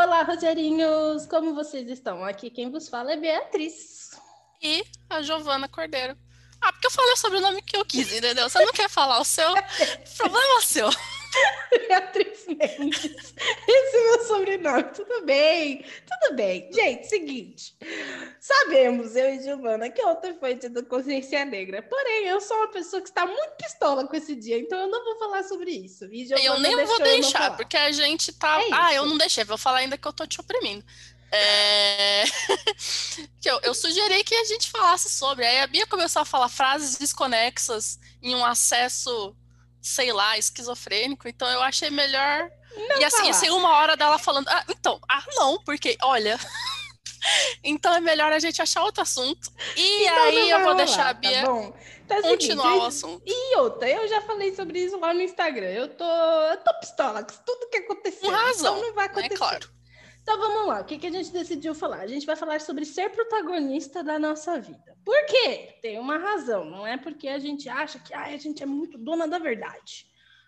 Olá, Rogerinhos! Como vocês estão? Aqui quem vos fala é Beatriz. E a Giovana Cordeiro. Ah, porque eu falei sobre o nome que eu quis, entendeu? Você não quer falar o seu, problema seu. Beatriz Mendes. Esse é meu sobrenome. Tudo bem, tudo bem. Gente, seguinte. Sabemos, eu e Giovana, que ontem foi dia da consciência negra. Porém, eu sou uma pessoa que está muito pistola com esse dia, então eu não vou falar sobre isso. E eu nem vou deixar, porque a gente tá. É ah, eu não deixei, vou falar ainda que eu tô te oprimindo. É... que eu, eu, sugeri que a gente falasse sobre. Aí a Bia começou a falar frases desconexas em um acesso sei lá, esquizofrênico, então eu achei melhor. Não e assim, assim, uma hora dela falando, ah, então, ah, não, porque, olha. então é melhor a gente achar outro assunto. E então aí eu vou deixar a tá Bia tá tá continuar seguinte, o assunto. E outra, eu já falei sobre isso lá no Instagram. Eu tô, eu tô pistola com tudo que aconteceu. Com razão. Então não vai acontecer. É claro. Então vamos lá, o que, que a gente decidiu falar? A gente vai falar sobre ser protagonista da nossa vida. Por quê? Tem uma razão, não é porque a gente acha que a gente é muito dona da verdade.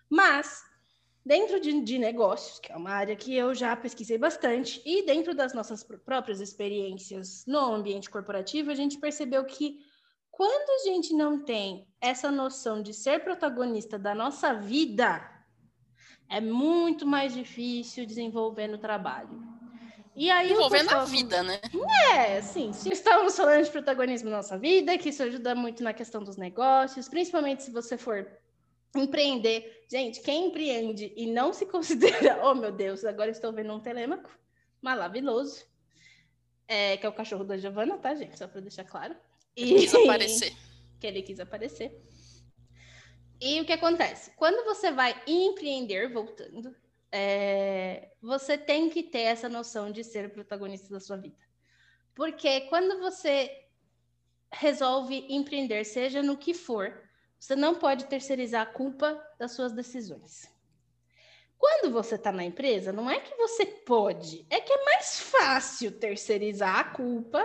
Mas, dentro de, de negócios, que é uma área que eu já pesquisei bastante, e dentro das nossas próprias experiências no ambiente corporativo, a gente percebeu que quando a gente não tem essa noção de ser protagonista da nossa vida, é muito mais difícil desenvolver no trabalho. E aí Envolvendo pessoal... a vida, né? É, sim. Se estamos falando de protagonismo na nossa vida, que isso ajuda muito na questão dos negócios, principalmente se você for empreender. Gente, quem empreende e não se considera, oh meu Deus, agora estou vendo um telêmaco maravilhoso, é, que é o cachorro da Giovana, tá, gente? Só para deixar claro. E... Quis aparecer. que ele quis aparecer. E o que acontece? Quando você vai empreender, voltando, é, você tem que ter essa noção de ser protagonista da sua vida. Porque quando você resolve empreender, seja no que for, você não pode terceirizar a culpa das suas decisões. Quando você está na empresa, não é que você pode, é que é mais fácil terceirizar a culpa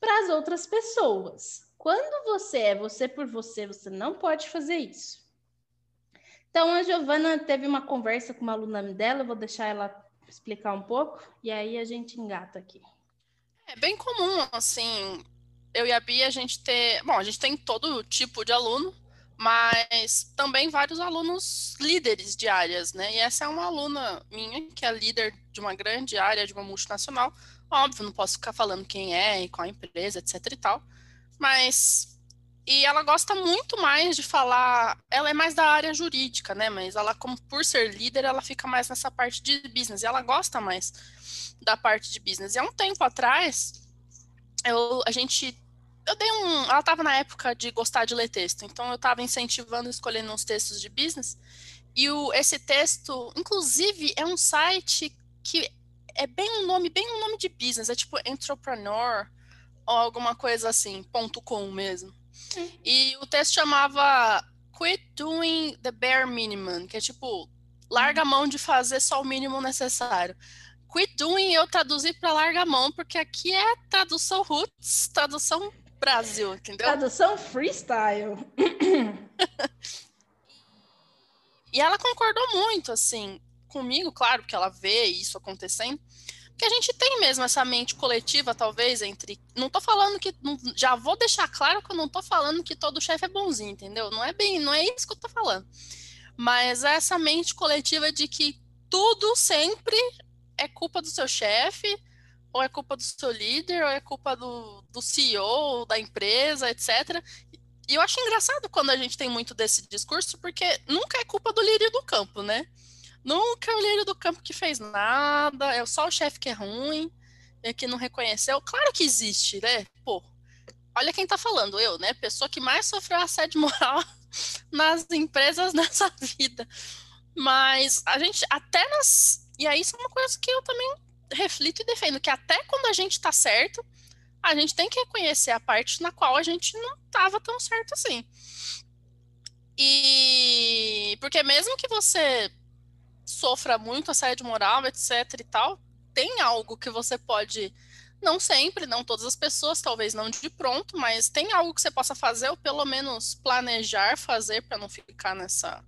para as outras pessoas. Quando você é você por você, você não pode fazer isso. Então, a Giovana teve uma conversa com uma aluna dela, eu vou deixar ela explicar um pouco, e aí a gente engata aqui. É bem comum, assim, eu e a Bia, a gente ter. Bom, a gente tem todo tipo de aluno, mas também vários alunos líderes de áreas, né? E essa é uma aluna minha, que é líder de uma grande área de uma multinacional. Óbvio, não posso ficar falando quem é e qual a empresa, etc e tal, mas e ela gosta muito mais de falar. Ela é mais da área jurídica, né? Mas ela, como por ser líder, ela fica mais nessa parte de business. E ela gosta mais da parte de business. E há um tempo atrás, eu, a gente. Eu dei um. Ela estava na época de gostar de ler texto, então eu estava incentivando, escolhendo uns textos de business. E o, esse texto, inclusive, é um site que é bem um nome, bem um nome de business, é tipo entrepreneur ou alguma coisa assim, ponto .com mesmo. E o texto chamava Quit Doing the Bare Minimum, que é tipo, larga a mão de fazer só o mínimo necessário. Quit Doing eu traduzi para larga a mão, porque aqui é tradução roots, tradução Brasil, entendeu? Tradução freestyle. e ela concordou muito, assim, comigo, claro, que ela vê isso acontecendo. Porque a gente tem mesmo essa mente coletiva, talvez, entre. Não tô falando que. Já vou deixar claro que eu não tô falando que todo chefe é bonzinho, entendeu? Não é bem, não é isso que eu tô falando. Mas é essa mente coletiva de que tudo sempre é culpa do seu chefe, ou é culpa do seu líder, ou é culpa do, do CEO, da empresa, etc. E eu acho engraçado quando a gente tem muito desse discurso, porque nunca é culpa do líder do campo, né? Nunca o líder do campo que fez nada, é só o chefe que é ruim, é que não reconheceu. Claro que existe, né? Pô, olha quem tá falando, eu, né? Pessoa que mais sofreu assédio moral nas empresas nessa vida. Mas a gente, até nas. E aí, isso é uma coisa que eu também reflito e defendo, que até quando a gente tá certo, a gente tem que reconhecer a parte na qual a gente não tava tão certo assim. E porque mesmo que você sofra muito assédio moral, etc e tal, tem algo que você pode, não sempre, não todas as pessoas, talvez não de pronto, mas tem algo que você possa fazer ou pelo menos planejar fazer para não ficar nessa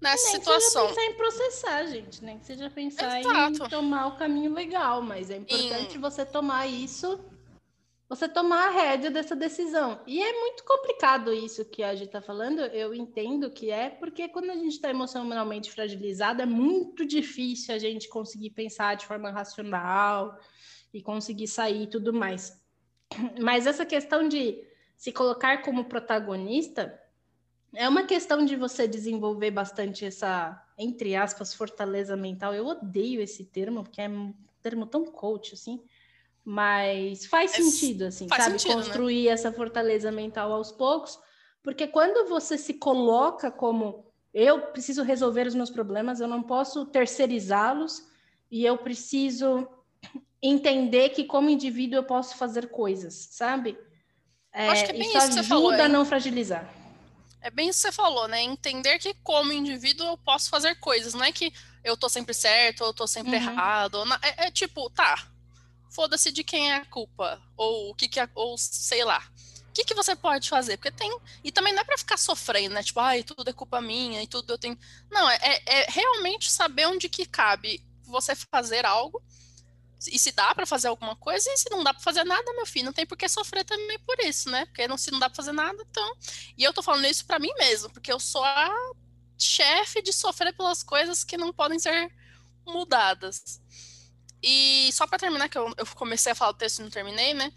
nessa nem situação. Que seja pensar em processar, gente, nem que seja pensar Exato. em tomar o caminho legal, mas é importante em... você tomar isso, você tomar a rédea dessa decisão. E é muito complicado isso que a gente está falando, eu entendo que é, porque quando a gente está emocionalmente fragilizado, é muito difícil a gente conseguir pensar de forma racional e conseguir sair e tudo mais. Mas essa questão de se colocar como protagonista é uma questão de você desenvolver bastante essa, entre aspas, fortaleza mental. Eu odeio esse termo, porque é um termo tão coach, assim. Mas faz é, sentido, assim, faz sabe? Sentido, né? Construir né? essa fortaleza mental aos poucos. Porque quando você se coloca como eu preciso resolver os meus problemas, eu não posso terceirizá-los e eu preciso entender que como indivíduo eu posso fazer coisas, sabe? É, Acho que é bem isso, isso ajuda falou, a não fragilizar. É bem isso que você falou, né? Entender que como indivíduo eu posso fazer coisas, não é que eu tô sempre certo ou eu tô sempre uhum. errado. É, é, tipo, tá, foda-se de quem é a culpa, ou o que que é, ou sei lá. O que, que você pode fazer? Porque tem. E também não é para ficar sofrendo, né? Tipo, ai, tudo é culpa minha e tudo eu tenho. Não, é, é, é realmente saber onde que cabe você fazer algo e se dá para fazer alguma coisa, e se não dá para fazer nada, meu filho, não tem por que sofrer também por isso, né? Porque não, se não dá para fazer nada, então. E eu tô falando isso para mim mesmo, porque eu sou a chefe de sofrer pelas coisas que não podem ser mudadas. E só para terminar, que eu, eu, comecei a falar o texto e não terminei, né?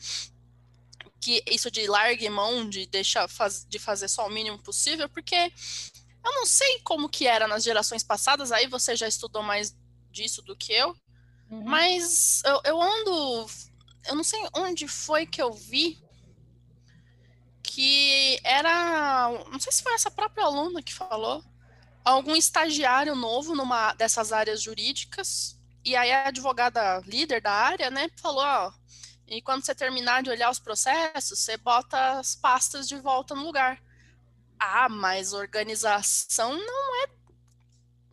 Que isso de largue mão, de deixar faz, de fazer só o mínimo possível, porque eu não sei como que era nas gerações passadas, aí você já estudou mais disso do que eu. Uhum. Mas eu, eu ando. Eu não sei onde foi que eu vi que era. Não sei se foi essa própria aluna que falou. Algum estagiário novo numa dessas áreas jurídicas. E aí a advogada líder da área, né, falou, ó, e quando você terminar de olhar os processos, você bota as pastas de volta no lugar. Ah, mas organização não é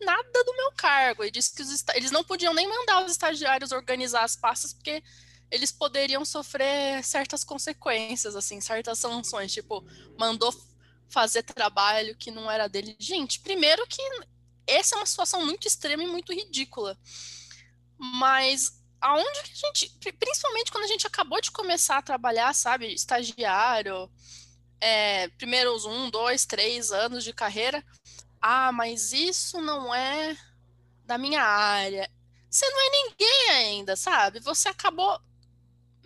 nada do meu cargo. E disse que os, eles não podiam nem mandar os estagiários organizar as pastas, porque eles poderiam sofrer certas consequências, assim, certas sanções, tipo, mandou fazer trabalho que não era dele. Gente, primeiro que essa é uma situação muito extrema e muito ridícula. Mas aonde que a gente, principalmente quando a gente acabou de começar a trabalhar, sabe, estagiário, é, primeiros um, dois, três anos de carreira, ah, mas isso não é da minha área. Você não é ninguém ainda, sabe? Você acabou.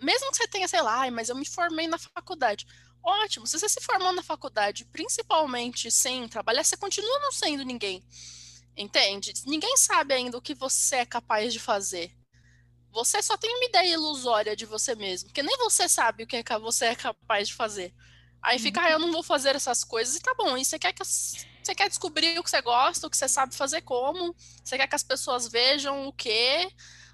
Mesmo que você tenha, sei lá, mas eu me formei na faculdade. Ótimo, se você se formou na faculdade, principalmente sem trabalhar, você continua não sendo ninguém. Entende? Ninguém sabe ainda o que você é capaz de fazer. Você só tem uma ideia ilusória de você mesmo, porque nem você sabe o que é você é capaz de fazer. Aí fica, ah, eu não vou fazer essas coisas, e tá bom, e você quer que você quer descobrir o que você gosta, o que você sabe fazer como, você quer que as pessoas vejam o quê.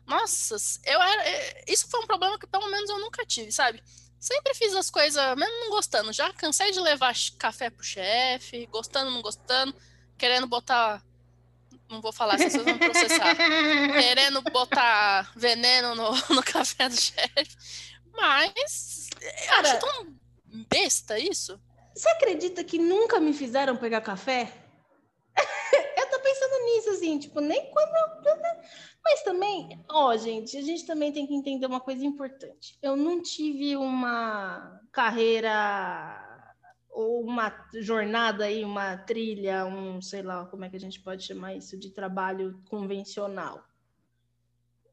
Nossa, eu era, é, isso foi um problema que pelo menos eu nunca tive, sabe? Sempre fiz as coisas, mesmo não gostando. Já cansei de levar café pro chefe, gostando, não gostando, querendo botar. Não vou falar, se vocês vão processar. querendo botar veneno no, no café do chefe. Mas. Cara, acho tão besta isso. Você acredita que nunca me fizeram pegar café? eu tô pensando nisso, assim, tipo, nem quando. Mas também, ó, gente, a gente também tem que entender uma coisa importante. Eu não tive uma carreira ou uma jornada aí, uma trilha, um, sei lá, como é que a gente pode chamar isso, de trabalho convencional.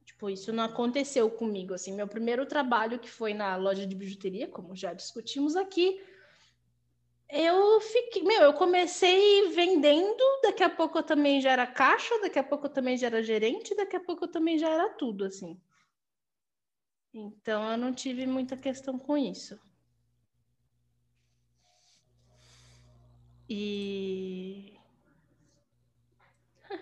Tipo, isso não aconteceu comigo, assim. Meu primeiro trabalho, que foi na loja de bijuteria, como já discutimos aqui, eu fiquei, meu, eu comecei vendendo, daqui a pouco eu também já era caixa, daqui a pouco eu também já era gerente, daqui a pouco eu também já era tudo, assim. Então eu não tive muita questão com isso. E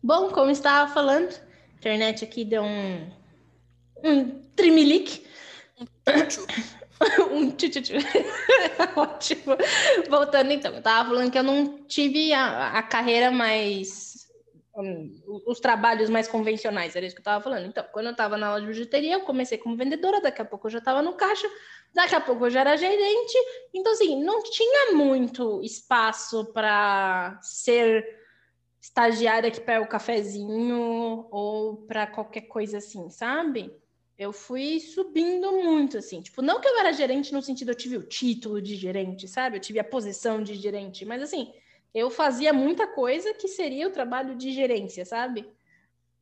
Bom, como estava falando, a internet aqui deu um um trimelique. Um tchutchu. Ótimo. Voltando então, eu tava falando que eu não tive a, a carreira mais um, os trabalhos mais convencionais, era isso que eu estava falando. Então, quando eu estava na aula de bijuteria, eu comecei como vendedora, daqui a pouco eu já estava no caixa, daqui a pouco eu já era gerente. Então, assim, não tinha muito espaço para ser estagiária que pega o cafezinho ou para qualquer coisa assim, sabe? Eu fui subindo muito, assim. Tipo, não que eu era gerente no sentido eu tive o título de gerente, sabe? Eu tive a posição de gerente, mas assim, eu fazia muita coisa que seria o trabalho de gerência, sabe?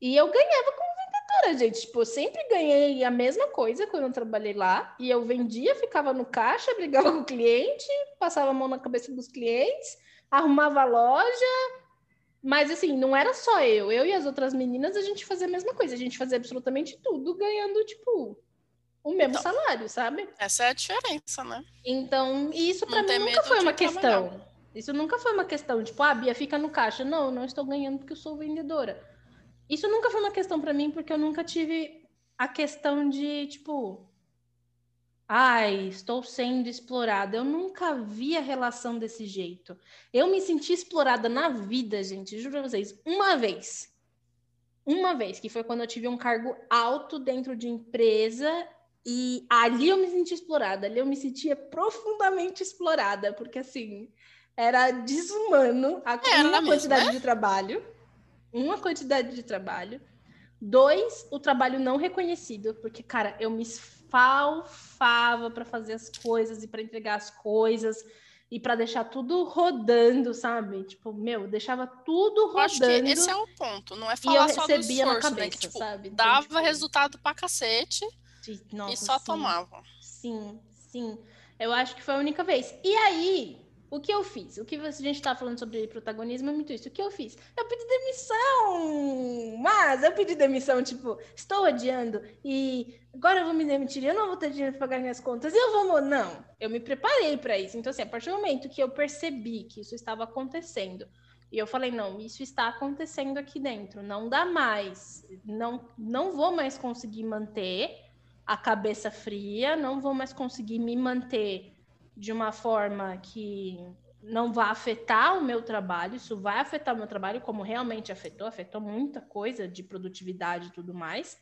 E eu ganhava como vendedora, gente. Tipo, eu sempre ganhei a mesma coisa quando eu trabalhei lá. E eu vendia, ficava no caixa, brigava com o cliente, passava a mão na cabeça dos clientes, arrumava a loja. Mas assim, não era só eu. Eu e as outras meninas, a gente fazia a mesma coisa. A gente fazia absolutamente tudo ganhando, tipo, o mesmo então, salário, sabe? Essa é a diferença, né? Então, isso para mim nunca foi uma questão. Isso nunca foi uma questão, tipo, ah, Bia, fica no caixa. Não, não estou ganhando porque eu sou vendedora. Isso nunca foi uma questão para mim, porque eu nunca tive a questão de, tipo, ai, estou sendo explorada. Eu nunca vi a relação desse jeito. Eu me senti explorada na vida, gente, juro pra vocês, uma vez. Uma vez, que foi quando eu tive um cargo alto dentro de empresa e ali eu me senti explorada, ali eu me sentia profundamente explorada, porque assim, era desumano a uma quantidade né? de trabalho, uma quantidade de trabalho, dois, o trabalho não reconhecido, porque cara, eu me esfalfava para fazer as coisas e para entregar as coisas e para deixar tudo rodando, sabe? Tipo, meu, deixava tudo rodando. Eu acho que esse é o ponto, não é falar só do esforço, na cabeça, né? Que, tipo, sabe? Então, dava tipo... resultado pra cacete Nossa, e só sim. tomava. Sim, sim. Eu acho que foi a única vez. E aí, o que eu fiz? O que a gente está falando sobre protagonismo é muito isso. O que eu fiz? Eu pedi demissão! Mas eu pedi demissão, tipo, estou odiando e agora eu vou me demitir, eu não vou ter dinheiro para pagar minhas contas eu vou. Não, eu me preparei para isso. Então, assim, a partir do momento que eu percebi que isso estava acontecendo, e eu falei, não, isso está acontecendo aqui dentro, não dá mais, não, não vou mais conseguir manter a cabeça fria, não vou mais conseguir me manter de uma forma que não vai afetar o meu trabalho, isso vai afetar o meu trabalho, como realmente afetou, afetou muita coisa de produtividade e tudo mais.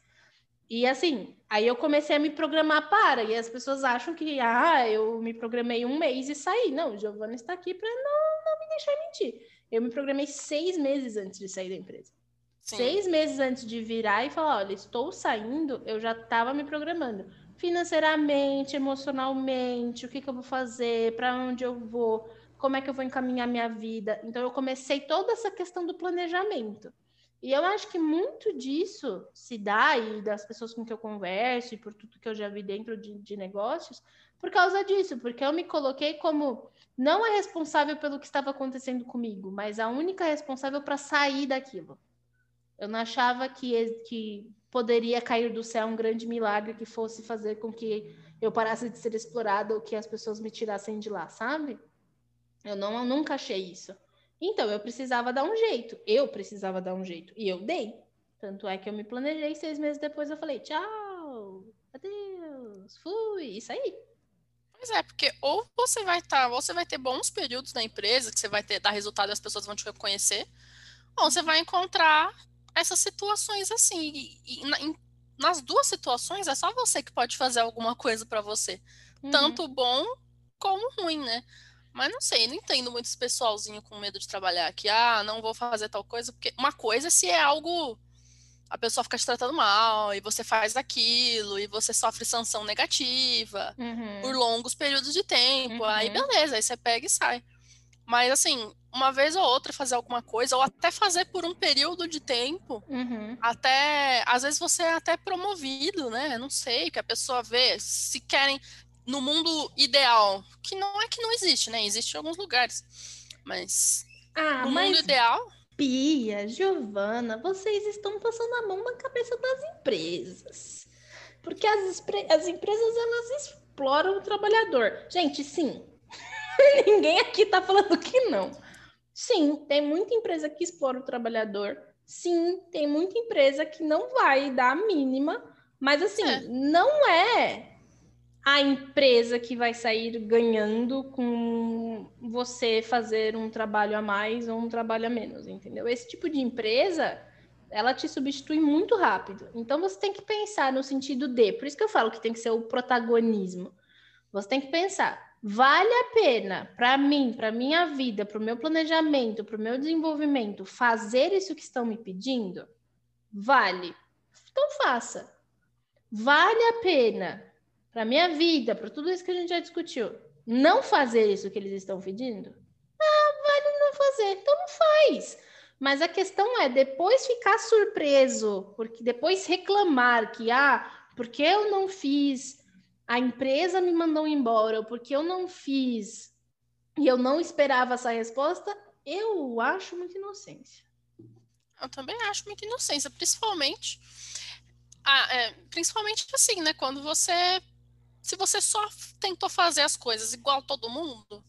E assim, aí eu comecei a me programar para, e as pessoas acham que, ah, eu me programei um mês e saí. Não, Giovana está aqui para não, não me deixar mentir. Eu me programei seis meses antes de sair da empresa. Sim. Seis meses antes de virar e falar, olha, estou saindo, eu já estava me programando financeiramente, emocionalmente, o que, que eu vou fazer, para onde eu vou, como é que eu vou encaminhar minha vida. Então, eu comecei toda essa questão do planejamento. E eu acho que muito disso se dá, e das pessoas com que eu converso, e por tudo que eu já vi dentro de, de negócios, por causa disso, porque eu me coloquei como não a responsável pelo que estava acontecendo comigo, mas a única responsável para sair daquilo. Eu não achava que, que poderia cair do céu um grande milagre que fosse fazer com que eu parasse de ser explorada ou que as pessoas me tirassem de lá, sabe? Eu não eu nunca achei isso. Então eu precisava dar um jeito. Eu precisava dar um jeito e eu dei. Tanto é que eu me planejei seis meses depois eu falei tchau, adeus, fui, isso aí. Pois é, porque ou você vai estar, tá, ou você vai ter bons períodos na empresa que você vai ter dar resultado e as pessoas vão te reconhecer, ou você vai encontrar essas situações assim. E, e na, em, nas duas situações é só você que pode fazer alguma coisa para você, uhum. tanto bom como ruim, né? Mas não sei, não entendo muito esse pessoalzinho com medo de trabalhar que ah, não vou fazer tal coisa, porque uma coisa é se é algo a pessoa fica te tratando mal e você faz aquilo e você sofre sanção negativa uhum. por longos períodos de tempo, uhum. aí beleza, aí você pega e sai. Mas assim, uma vez ou outra fazer alguma coisa, ou até fazer por um período de tempo, uhum. até às vezes você é até promovido, né? Não sei, que a pessoa vê, se querem no mundo ideal, que não é que não existe, né? Existe em alguns lugares. Mas ah, no mas... mundo ideal. Pia, Giovana, vocês estão passando a mão na cabeça das empresas. Porque as, as empresas elas exploram o trabalhador. Gente, sim. Ninguém aqui tá falando que não. Sim, tem muita empresa que explora o trabalhador. Sim, tem muita empresa que não vai dar a mínima, mas assim, é. não é a empresa que vai sair ganhando com você fazer um trabalho a mais ou um trabalho a menos, entendeu? Esse tipo de empresa, ela te substitui muito rápido. Então você tem que pensar no sentido de, por isso que eu falo que tem que ser o protagonismo. Você tem que pensar, vale a pena para mim, para minha vida, para o meu planejamento, para o meu desenvolvimento, fazer isso que estão me pedindo? Vale. Então faça. Vale a pena para minha vida, para tudo isso que a gente já discutiu, não fazer isso que eles estão pedindo? Ah, vale não fazer. Então não faz. Mas a questão é depois ficar surpreso, porque depois reclamar que ah, porque eu não fiz, a empresa me mandou embora, porque eu não fiz e eu não esperava essa resposta, eu acho muita inocência. Eu também acho muita inocência, principalmente ah, é, principalmente assim, né? Quando você se você só tentou fazer as coisas igual todo mundo,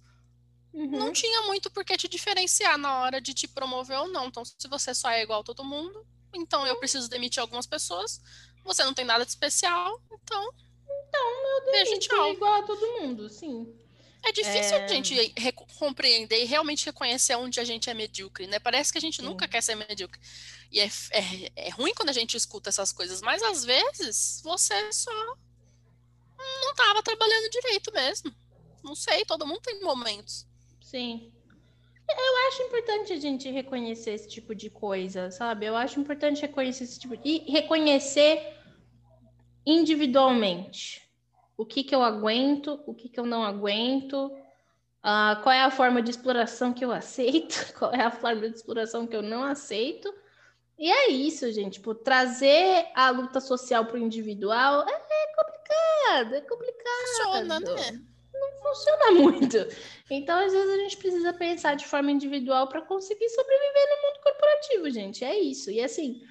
uhum. não tinha muito por que te diferenciar na hora de te promover ou não. Então, se você só é igual todo mundo, então eu preciso demitir algumas pessoas, você não tem nada de especial, então. Então, eu demito igual a todo mundo, sim. É difícil é... a gente compreender e realmente reconhecer onde a gente é medíocre, né? Parece que a gente sim. nunca quer ser medíocre. E é, é, é ruim quando a gente escuta essas coisas, mas às vezes você só não estava trabalhando direito mesmo. Não sei, todo mundo tem momentos. Sim. Eu acho importante a gente reconhecer esse tipo de coisa, sabe? Eu acho importante reconhecer esse tipo de... e reconhecer individualmente o que que eu aguento, o que que eu não aguento, uh, qual é a forma de exploração que eu aceito, qual é a forma de exploração que eu não aceito. E é isso, gente. Tipo, trazer a luta social para o individual é complicado, é complicado. Funciona, né? Não funciona muito. Então, às vezes, a gente precisa pensar de forma individual para conseguir sobreviver no mundo corporativo, gente. É isso. E assim,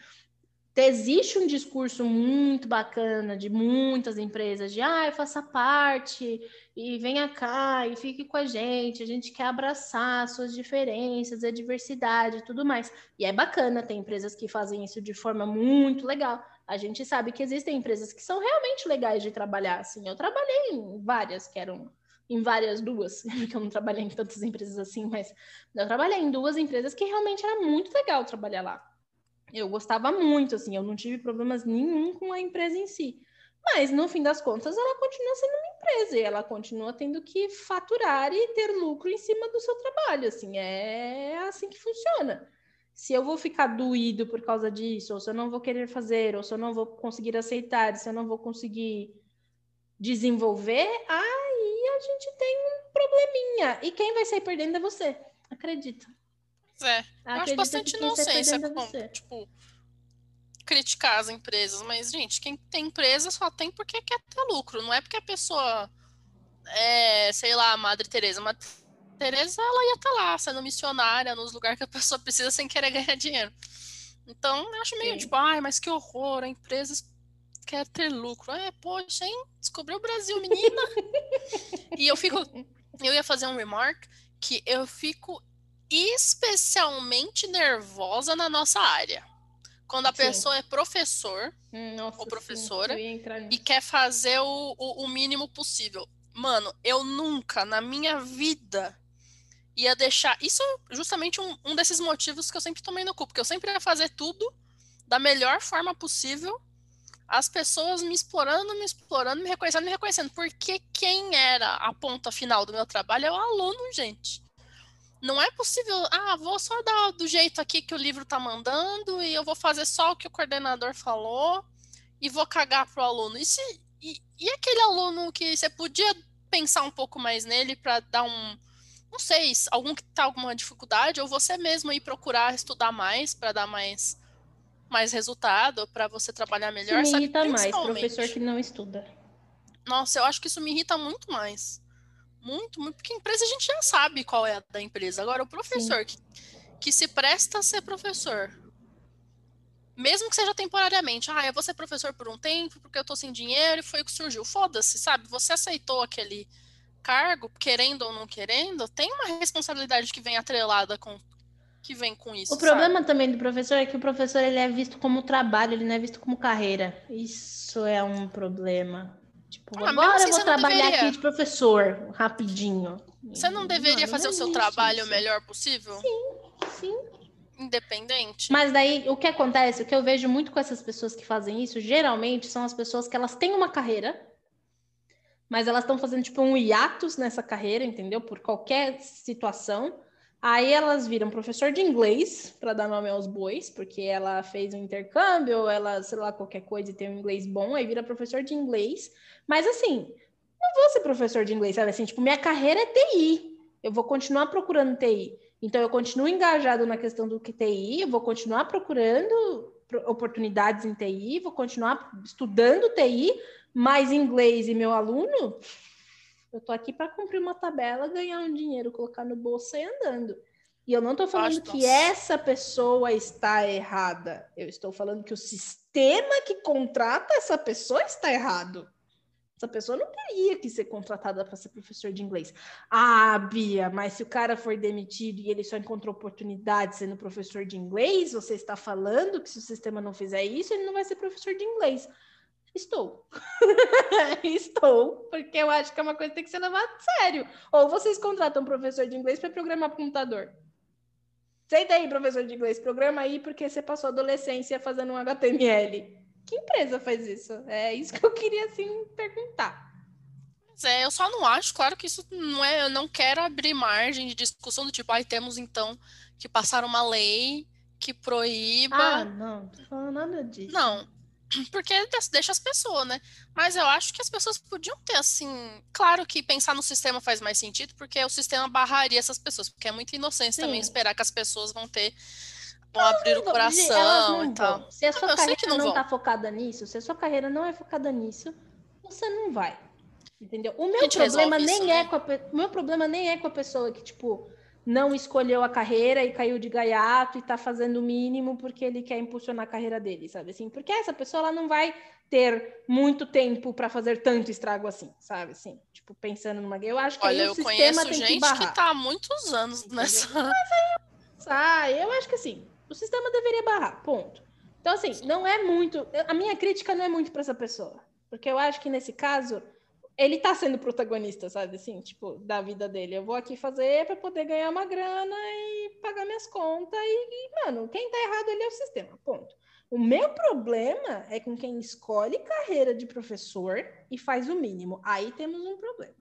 existe um discurso muito bacana de muitas empresas de ah, faça parte e venha cá e fique com a gente, a gente quer abraçar suas diferenças, a diversidade e tudo mais. E é bacana, tem empresas que fazem isso de forma muito legal. A gente sabe que existem empresas que são realmente legais de trabalhar, assim. Eu trabalhei em várias que eram em várias duas, porque eu não trabalhei em tantas empresas assim, mas eu trabalhei em duas empresas que realmente era muito legal trabalhar lá. Eu gostava muito, assim, eu não tive problemas nenhum com a empresa em si. Mas, no fim das contas, ela continua sendo uma empresa e ela continua tendo que faturar e ter lucro em cima do seu trabalho, assim, é assim que funciona. Se eu vou ficar doído por causa disso, ou se eu não vou querer fazer, ou se eu não vou conseguir aceitar, se eu não vou conseguir desenvolver, aí a gente tem um probleminha. E quem vai sair perdendo é você, acredita. É, eu acho bastante inocência como, tipo, criticar as empresas, mas, gente, quem tem empresa só tem porque quer ter lucro, não é porque a pessoa é, sei lá, a Madre Teresa. Madre Teresa, ela ia estar tá lá, sendo missionária nos lugares que a pessoa precisa sem querer ganhar dinheiro. Então, eu acho meio Sim. tipo, ai, mas que horror, a empresa quer ter lucro. É, poxa, hein? Descobriu o Brasil, menina. e eu fico, eu ia fazer um remark que eu fico especialmente nervosa na nossa área. Quando a sim. pessoa é professor hum, nossa, ou professora sim, e quer fazer o, o, o, mínimo possível. Mano, eu nunca na minha vida ia deixar. Isso é justamente um, um desses motivos que eu sempre tomei no cu, porque eu sempre ia fazer tudo da melhor forma possível. As pessoas me explorando, me explorando, me reconhecendo, me reconhecendo. Porque quem era a ponta final do meu trabalho é o aluno, gente. Não é possível, ah, vou só dar do jeito aqui que o livro tá mandando e eu vou fazer só o que o coordenador falou e vou cagar pro aluno. E, se, e, e aquele aluno que você podia pensar um pouco mais nele para dar um, não sei, algum que tá alguma dificuldade ou você mesmo ir procurar estudar mais para dar mais mais resultado, para você trabalhar melhor, isso me irrita mais, professor que não estuda. Nossa, eu acho que isso me irrita muito mais. Muito, muito, porque a empresa a gente já sabe qual é a da empresa. Agora, o professor que, que se presta a ser professor, mesmo que seja temporariamente, ah, eu vou ser professor por um tempo porque eu tô sem dinheiro e foi o que surgiu. Foda-se, sabe? Você aceitou aquele cargo, querendo ou não querendo, tem uma responsabilidade que vem atrelada com que vem com isso. O problema sabe? também do professor é que o professor ele é visto como trabalho, ele não é visto como carreira. Isso é um problema. Tipo, ah, agora assim, eu vou trabalhar deveria... aqui de professor, rapidinho. Você não deveria fazer não o seu trabalho o melhor possível? Sim, sim. Independente. Mas daí, o que acontece, o que eu vejo muito com essas pessoas que fazem isso, geralmente são as pessoas que elas têm uma carreira, mas elas estão fazendo tipo um hiatus nessa carreira, entendeu? Por qualquer situação. Aí elas viram professor de inglês para dar nome aos bois, porque ela fez um intercâmbio, ela, sei lá, qualquer coisa e tem um inglês bom, aí vira professor de inglês. Mas assim, não vou ser professor de inglês, sabe? Assim, tipo, minha carreira é TI. Eu vou continuar procurando TI. Então eu continuo engajado na questão do TI, eu vou continuar procurando oportunidades em TI, vou continuar estudando TI, mais inglês e meu aluno, eu tô aqui para cumprir uma tabela, ganhar um dinheiro, colocar no bolso e andando. E eu não estou falando que essa pessoa está errada. Eu estou falando que o sistema que contrata essa pessoa está errado. Essa pessoa não teria que ser contratada para ser professor de inglês. Ah, Bia, mas se o cara for demitido e ele só encontrou oportunidade sendo professor de inglês, você está falando que se o sistema não fizer isso, ele não vai ser professor de inglês. Estou. Estou, porque eu acho que é uma coisa que tem que ser levada a sério. Ou vocês contratam um professor de inglês para programar computador. Senta aí, professor de inglês, programa aí porque você passou adolescência fazendo um HTML. Que empresa faz isso? É isso que eu queria assim perguntar. É, eu só não acho, claro que isso não é, eu não quero abrir margem de discussão do tipo, aí ah, temos então que passar uma lei que proíba. Ah, não, não tô falando nada disso. Não, porque deixa as pessoas, né? Mas eu acho que as pessoas podiam ter, assim. Claro que pensar no sistema faz mais sentido, porque o sistema barraria essas pessoas, porque é muito inocência também esperar que as pessoas vão ter. vão não, abrir não, o coração e tal. Se a sua não, carreira não, não tá focada nisso, se a sua carreira não é focada nisso, você não vai. Entendeu? O meu problema nem isso, é né? com a, o meu problema nem é com a pessoa que, tipo, não escolheu a carreira e caiu de gaiato e está fazendo o mínimo porque ele quer impulsionar a carreira dele, sabe assim? Porque essa pessoa ela não vai ter muito tempo para fazer tanto estrago assim, sabe assim? Tipo, pensando numa eu acho que Olha, aí o eu sistema tem gente que, barrar. que tá há muitos anos Entendeu? nessa Mas aí, eu acho que assim, o sistema deveria barrar, ponto. Então assim, não é muito, a minha crítica não é muito para essa pessoa, porque eu acho que nesse caso ele tá sendo protagonista, sabe? Assim, tipo, da vida dele. Eu vou aqui fazer para poder ganhar uma grana e pagar minhas contas. E, e, mano, quem tá errado ali é o sistema. Ponto. O meu problema é com quem escolhe carreira de professor e faz o mínimo. Aí temos um problema.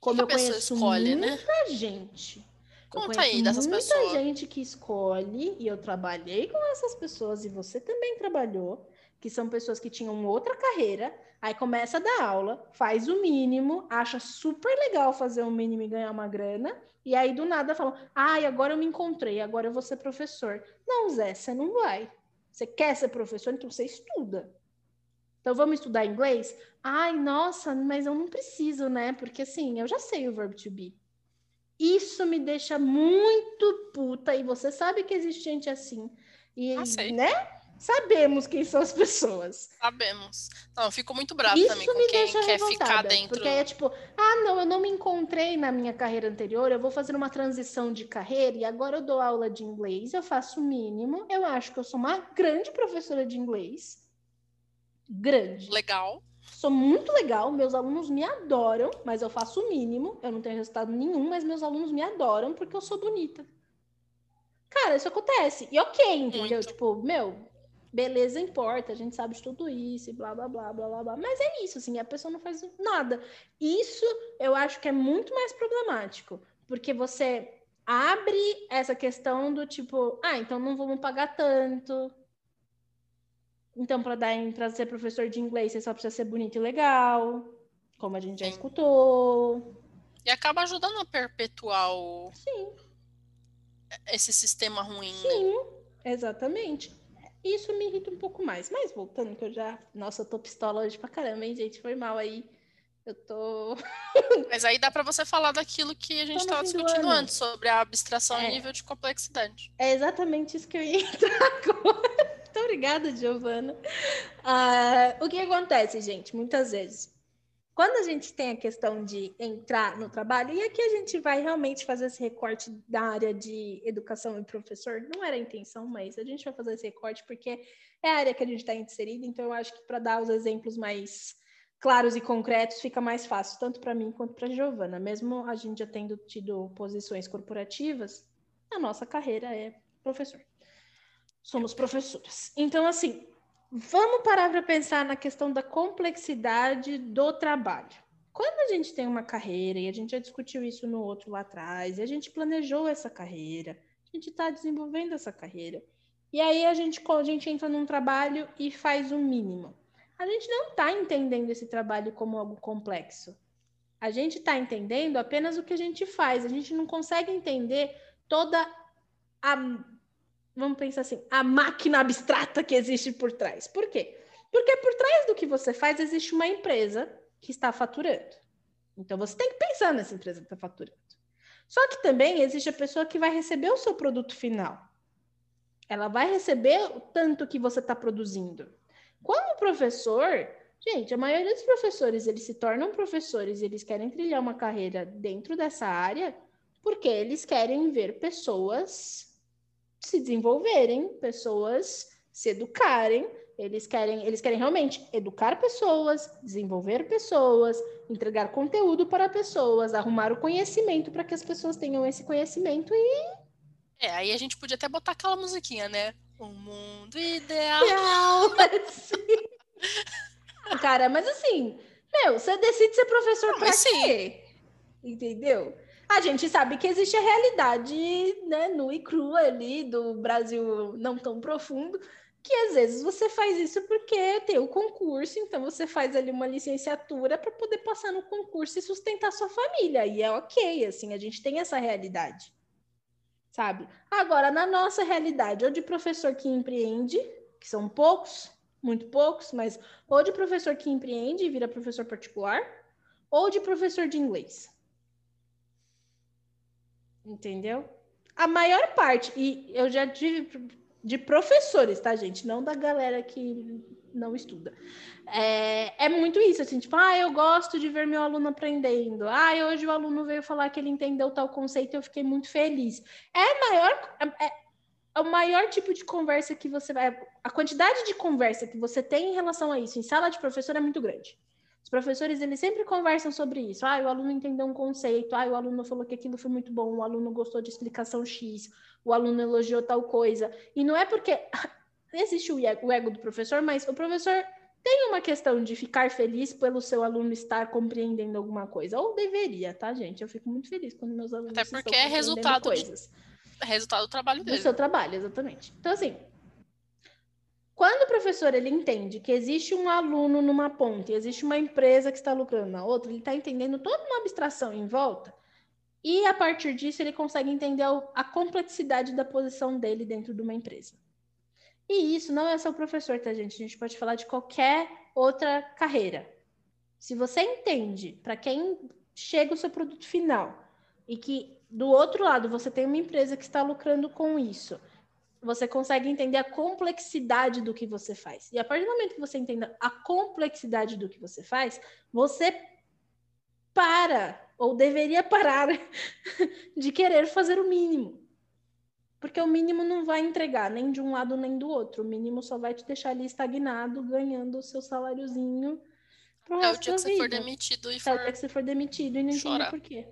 Como eu conheço escolhe, né? muita né? gente. Conta aí dessas muita pessoas. Muita gente que escolhe, e eu trabalhei com essas pessoas, e você também trabalhou, que são pessoas que tinham outra carreira, Aí começa a dar aula, faz o mínimo, acha super legal fazer o mínimo e ganhar uma grana, e aí do nada falam: ai, agora eu me encontrei, agora eu vou ser professor. Não, Zé, você não vai. Você quer ser professor, então você estuda. Então vamos estudar inglês? Ai, nossa, mas eu não preciso, né? Porque assim, eu já sei o verbo to be. Isso me deixa muito puta, e você sabe que existe gente assim. E, ah, né? Sabemos quem são as pessoas. Sabemos. Não, eu fico muito bravo Isso também com quem quer ficar dentro. Porque é tipo, ah, não, eu não me encontrei na minha carreira anterior, eu vou fazer uma transição de carreira e agora eu dou aula de inglês, eu faço o mínimo. Eu acho que eu sou uma grande professora de inglês. Grande. Legal. Sou muito legal, meus alunos me adoram, mas eu faço o mínimo. Eu não tenho resultado nenhum, mas meus alunos me adoram porque eu sou bonita. Cara, isso acontece. E ok, entendeu? Muito. Tipo, meu, beleza importa, a gente sabe de tudo isso, e blá, blá, blá, blá, blá, blá. Mas é isso, assim, a pessoa não faz nada. Isso eu acho que é muito mais problemático, porque você abre essa questão do tipo, ah, então não vamos pagar tanto. Então, para ser professor de inglês, você só precisa ser bonito e legal, como a gente já Sim. escutou. E acaba ajudando a perpetuar o... Sim. esse sistema ruim. Né? Sim, né? exatamente. Isso me irrita um pouco mais. Mas voltando, que eu já. Nossa, eu tô pistola hoje pra caramba, hein, gente? Foi mal aí. Eu tô. Mas aí dá para você falar daquilo que a gente estava discutindo antes, sobre a abstração é. e nível de complexidade. É exatamente isso que eu ia entrar agora. Muito obrigada, Giovana. Uh, o que acontece, gente, muitas vezes? Quando a gente tem a questão de entrar no trabalho, e aqui a gente vai realmente fazer esse recorte da área de educação e professor, não era a intenção, mas a gente vai fazer esse recorte porque é a área que a gente está inserida, então eu acho que para dar os exemplos mais claros e concretos, fica mais fácil, tanto para mim quanto para a Giovana. Mesmo a gente já tendo tido posições corporativas, a nossa carreira é professor. Somos professoras. Então, assim, vamos parar para pensar na questão da complexidade do trabalho. Quando a gente tem uma carreira, e a gente já discutiu isso no outro lá atrás, e a gente planejou essa carreira, a gente está desenvolvendo essa carreira, e aí a gente, a gente entra num trabalho e faz o mínimo a gente não está entendendo esse trabalho como algo complexo. A gente está entendendo apenas o que a gente faz. A gente não consegue entender toda a, vamos pensar assim, a máquina abstrata que existe por trás. Por quê? Porque por trás do que você faz existe uma empresa que está faturando. Então você tem que pensar nessa empresa que está faturando. Só que também existe a pessoa que vai receber o seu produto final. Ela vai receber o tanto que você está produzindo. Como professor, gente, a maioria dos professores, eles se tornam professores, eles querem trilhar uma carreira dentro dessa área, porque eles querem ver pessoas se desenvolverem, pessoas se educarem, eles querem, eles querem realmente educar pessoas, desenvolver pessoas, entregar conteúdo para pessoas, arrumar o conhecimento para que as pessoas tenham esse conhecimento e É, aí a gente podia até botar aquela musiquinha, né? Um mundo ideal. assim. Cara, mas assim, meu, você decide ser professor pra quê? Entendeu? A gente sabe que existe a realidade, né, nua e crua ali do Brasil não tão profundo, que às vezes você faz isso porque tem o concurso, então você faz ali uma licenciatura para poder passar no concurso e sustentar sua família. E é ok, assim, a gente tem essa realidade sabe? Agora, na nossa realidade, ou de professor que empreende, que são poucos, muito poucos, mas ou de professor que empreende e vira professor particular, ou de professor de inglês. Entendeu? A maior parte, e eu já tive de professores, tá, gente? Não da galera que não estuda. É, é muito isso, assim, tipo, ah, eu gosto de ver meu aluno aprendendo. Ah, hoje o aluno veio falar que ele entendeu tal conceito e eu fiquei muito feliz. É maior, é, é o maior tipo de conversa que você vai. A quantidade de conversa que você tem em relação a isso em sala de professor é muito grande. Os professores, eles sempre conversam sobre isso. Ah, o aluno entendeu um conceito. Ah, o aluno falou que aquilo foi muito bom. O aluno gostou de explicação X. O aluno elogiou tal coisa. E não é porque existe o ego do professor, mas o professor tem uma questão de ficar feliz pelo seu aluno estar compreendendo alguma coisa. Ou deveria, tá, gente? Eu fico muito feliz quando meus alunos Até porque é resultado coisas. De... resultado do trabalho dele. Do seu trabalho, exatamente. Então, assim, quando o professor ele entende que existe um aluno numa ponta, existe uma empresa que está lucrando na outra, ele está entendendo toda uma abstração em volta, e a partir disso ele consegue entender a complexidade da posição dele dentro de uma empresa. E isso não é só o professor, tá, gente? A gente pode falar de qualquer outra carreira. Se você entende para quem chega o seu produto final e que do outro lado você tem uma empresa que está lucrando com isso, você consegue entender a complexidade do que você faz. E a partir do momento que você entenda a complexidade do que você faz, você para ou deveria parar de querer fazer o mínimo. Porque o mínimo não vai entregar nem de um lado nem do outro. O mínimo só vai te deixar ali estagnado, ganhando o seu saláriozinho. Pro é o dia que você for demitido e for. É o dia que você for demitido e não entende por quê.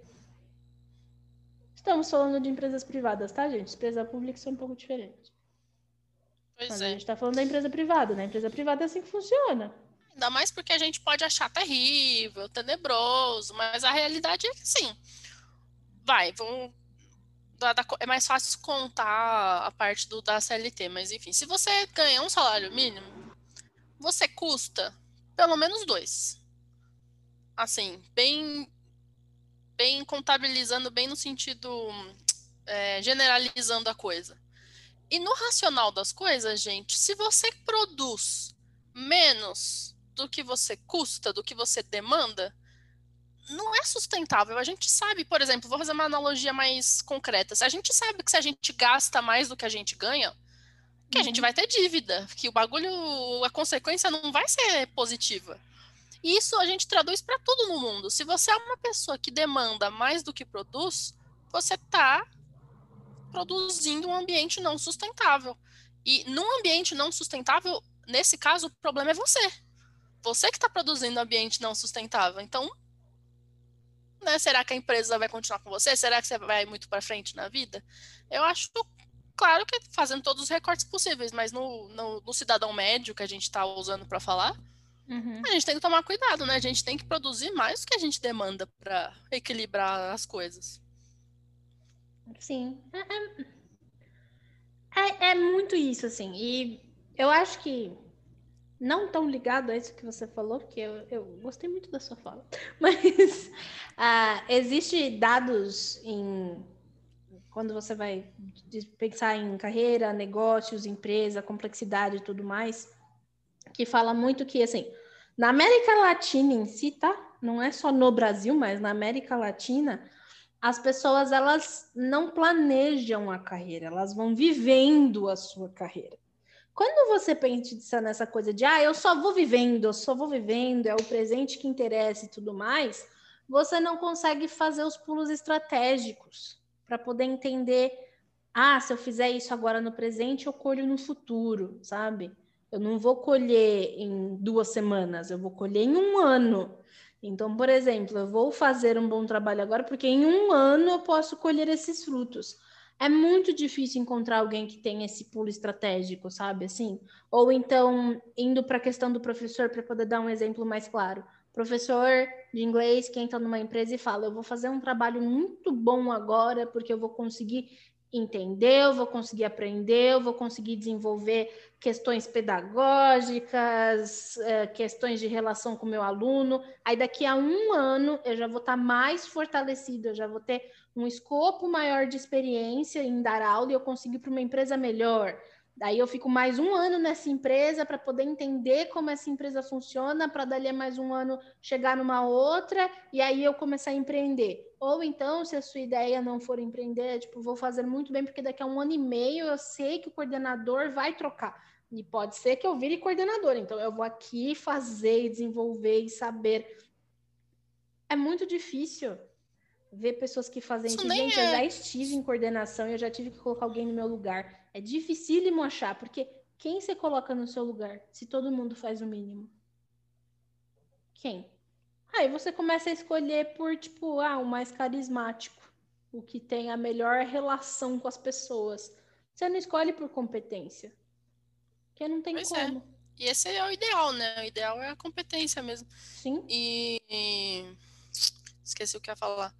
Estamos falando de empresas privadas, tá, gente? Empresa pública são um pouco diferentes. Pois Mas é. a gente está falando da empresa privada, né? A empresa privada é assim que funciona. Ainda mais porque a gente pode achar terrível, tenebroso, mas a realidade é que sim. Vai, vamos é mais fácil contar a parte do da CLT, mas enfim, se você ganha um salário mínimo, você custa pelo menos dois. Assim, bem, bem contabilizando, bem no sentido é, generalizando a coisa. E no racional das coisas, gente, se você produz menos do que você custa, do que você demanda, não é sustentável. A gente sabe, por exemplo, vou fazer uma analogia mais concreta. A gente sabe que se a gente gasta mais do que a gente ganha, que a gente uhum. vai ter dívida, que o bagulho, a consequência não vai ser positiva. Isso a gente traduz para tudo no mundo. Se você é uma pessoa que demanda mais do que produz, você está produzindo um ambiente não sustentável. E num ambiente não sustentável, nesse caso, o problema é você Você que está produzindo ambiente não sustentável. Então, né, será que a empresa vai continuar com você? Será que você vai muito para frente na vida? Eu acho, claro que fazendo todos os recortes possíveis, mas no, no, no cidadão médio que a gente está usando para falar, uhum. a gente tem que tomar cuidado, né? A gente tem que produzir mais do que a gente demanda para equilibrar as coisas. Sim. É, é, é, é muito isso, assim. E eu acho que não tão ligado a isso que você falou, porque eu, eu gostei muito da sua fala, mas uh, existe dados em quando você vai pensar em carreira, negócios, empresa, complexidade e tudo mais, que fala muito que assim, na América Latina em si, tá? Não é só no Brasil, mas na América Latina, as pessoas elas não planejam a carreira, elas vão vivendo a sua carreira. Quando você pensa nessa coisa de, ah, eu só vou vivendo, eu só vou vivendo, é o presente que interessa e tudo mais, você não consegue fazer os pulos estratégicos para poder entender, ah, se eu fizer isso agora no presente, eu colho no futuro, sabe? Eu não vou colher em duas semanas, eu vou colher em um ano. Então, por exemplo, eu vou fazer um bom trabalho agora, porque em um ano eu posso colher esses frutos é muito difícil encontrar alguém que tenha esse pulo estratégico, sabe? Assim, ou então indo para a questão do professor para poder dar um exemplo mais claro. Professor de inglês que entra numa empresa e fala: "Eu vou fazer um trabalho muito bom agora porque eu vou conseguir entender, eu vou conseguir aprender, eu vou conseguir desenvolver questões pedagógicas, eh, questões de relação com o meu aluno. Aí daqui a um ano eu já vou estar mais fortalecido, eu já vou ter um escopo maior de experiência em dar aula e eu consigo ir para uma empresa melhor. Daí eu fico mais um ano nessa empresa para poder entender como essa empresa funciona, para dali a mais um ano chegar numa outra e aí eu começar a empreender. Ou então, se a sua ideia não for empreender, tipo, vou fazer muito bem, porque daqui a um ano e meio eu sei que o coordenador vai trocar. E pode ser que eu vire coordenador. Então, eu vou aqui fazer, desenvolver e saber. É muito difícil ver pessoas que fazem isso. Gente, é... eu já estive em coordenação e eu já tive que colocar alguém no meu lugar. É dificílimo achar, porque quem você coloca no seu lugar se todo mundo faz o mínimo? Quem? Aí você começa a escolher por, tipo, ah, o mais carismático, o que tem a melhor relação com as pessoas. Você não escolhe por competência. Porque não tem pois é. como. É. E esse é o ideal, né? O ideal é a competência mesmo. Sim. E. Esqueci o que ia falar.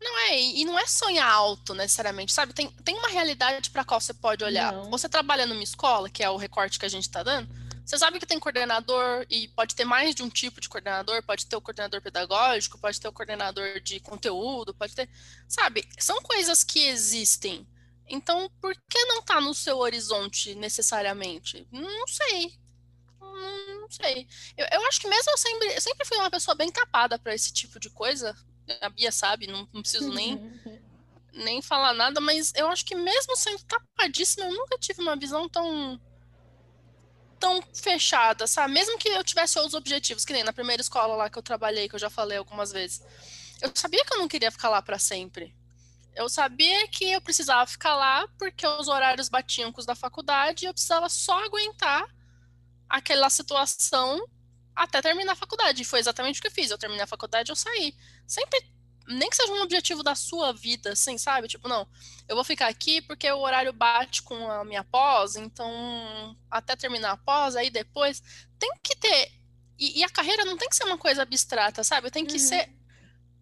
Não é, e não é sonhar alto necessariamente, sabe? Tem, tem uma realidade para qual você pode olhar. Não. Você trabalha numa escola, que é o recorte que a gente está dando, você sabe que tem coordenador e pode ter mais de um tipo de coordenador, pode ter o coordenador pedagógico, pode ter o coordenador de conteúdo, pode ter. Sabe? São coisas que existem. Então, por que não tá no seu horizonte necessariamente? Não sei. Não sei. Eu, eu acho que mesmo eu sempre, eu sempre fui uma pessoa bem tapada para esse tipo de coisa a Bia sabe, não, não preciso nem, nem falar nada, mas eu acho que mesmo sendo tapadíssima, eu nunca tive uma visão tão tão fechada, sabe? Mesmo que eu tivesse outros objetivos, que nem na primeira escola lá que eu trabalhei, que eu já falei algumas vezes. Eu sabia que eu não queria ficar lá para sempre. Eu sabia que eu precisava ficar lá porque os horários batiam com os da faculdade e eu precisava só aguentar aquela situação até terminar a faculdade. E foi exatamente o que eu fiz. Eu terminei a faculdade, eu saí. Sempre, nem que seja um objetivo da sua vida, assim, sabe? Tipo, não, eu vou ficar aqui porque o horário bate com a minha pós, então até terminar a pós, aí depois tem que ter. E, e a carreira não tem que ser uma coisa abstrata, sabe? Tem que uhum. ser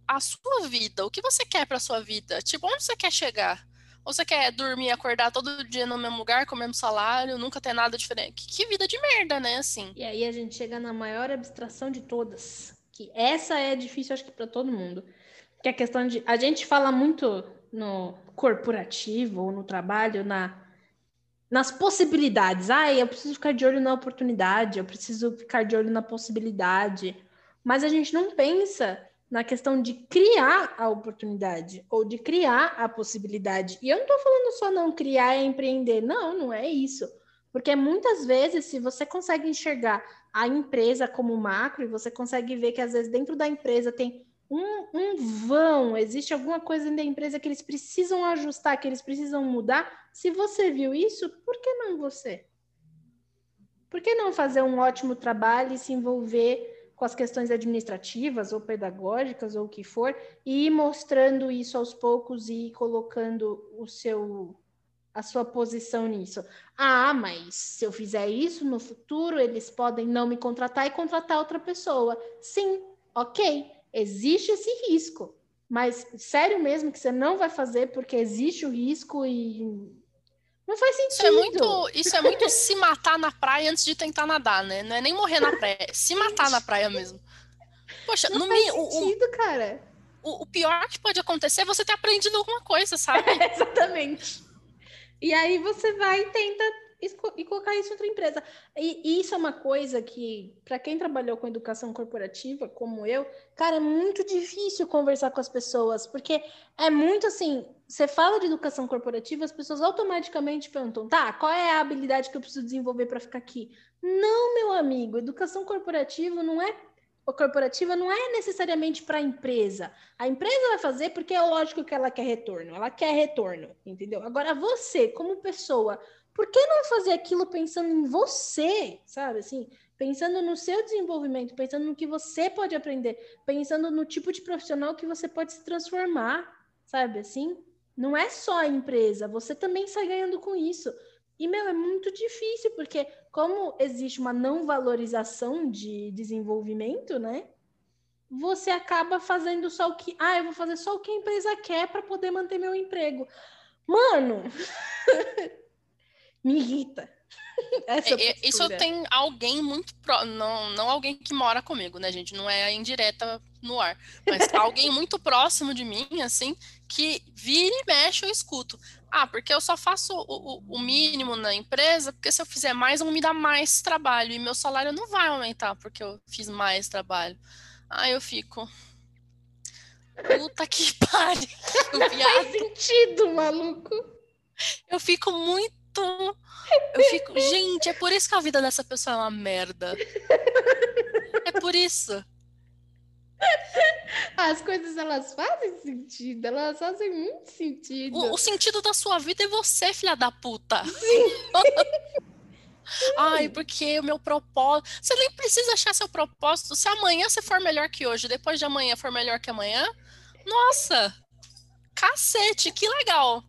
a sua vida. O que você quer para sua vida? Tipo, onde você quer chegar? Ou você quer dormir, acordar todo dia no mesmo lugar, com o mesmo salário, nunca ter nada diferente? Que, vida de merda, né? Assim. E aí a gente chega na maior abstração de todas. Que essa é difícil, acho que, para todo mundo. Que é a questão de. A gente fala muito no corporativo ou no trabalho, na, nas possibilidades. Ah, eu preciso ficar de olho na oportunidade, eu preciso ficar de olho na possibilidade. Mas a gente não pensa na questão de criar a oportunidade ou de criar a possibilidade. E eu não estou falando só não criar e empreender, não, não é isso. Porque muitas vezes, se você consegue enxergar a empresa como macro, e você consegue ver que às vezes dentro da empresa tem um, um vão, existe alguma coisa dentro da empresa que eles precisam ajustar, que eles precisam mudar. Se você viu isso, por que não você? por que não fazer um ótimo trabalho e se envolver com as questões administrativas ou pedagógicas ou o que for, e ir mostrando isso aos poucos e colocando o seu a sua posição nisso. Ah, mas se eu fizer isso no futuro, eles podem não me contratar e contratar outra pessoa. Sim, ok, existe esse risco. Mas sério mesmo que você não vai fazer porque existe o risco e não faz sentido. Isso é muito, isso é muito se matar na praia antes de tentar nadar, né? Não é nem morrer na praia, é se matar na praia mesmo. Poxa, não no faz sentido, o, cara. O, o, pior que pode acontecer é você ter aprendido alguma coisa, sabe? exatamente. E aí você vai e tenta e colocar isso em outra empresa. E, isso é uma coisa que, para quem trabalhou com educação corporativa, como eu, cara, é muito difícil conversar com as pessoas, porque é muito assim, você fala de educação corporativa, as pessoas automaticamente perguntam, tá, qual é a habilidade que eu preciso desenvolver para ficar aqui? Não, meu amigo, educação corporativa não é corporativa não é necessariamente para a empresa. A empresa vai fazer porque é lógico que ela quer retorno, ela quer retorno, entendeu? Agora você, como pessoa, por que não fazer aquilo pensando em você, sabe? Assim, pensando no seu desenvolvimento, pensando no que você pode aprender, pensando no tipo de profissional que você pode se transformar, sabe? Assim, não é só a empresa, você também sai ganhando com isso. E, meu, é muito difícil, porque como existe uma não valorização de desenvolvimento, né? Você acaba fazendo só o que. Ah, eu vou fazer só o que a empresa quer para poder manter meu emprego. Mano, me irrita. Essa é, isso tem alguém muito pro... não, não alguém que mora comigo, né, gente? Não é indireta no ar, mas alguém muito próximo de mim, assim, que vira e mexe eu escuto. Ah, porque eu só faço o, o, o mínimo na empresa, porque se eu fizer mais, vão me dar mais trabalho e meu salário não vai aumentar porque eu fiz mais trabalho. Aí eu fico. Puta que pariu. Não faz sentido, maluco. Eu fico muito eu fico, gente, é por isso que a vida dessa pessoa é uma merda. É por isso. As coisas elas fazem sentido, elas fazem muito sentido. O, o sentido da sua vida é você, filha da puta. Sim. Ai, porque o meu propósito. Você nem precisa achar seu propósito. Se amanhã você for melhor que hoje, depois de amanhã for melhor que amanhã, nossa, cacete, que legal.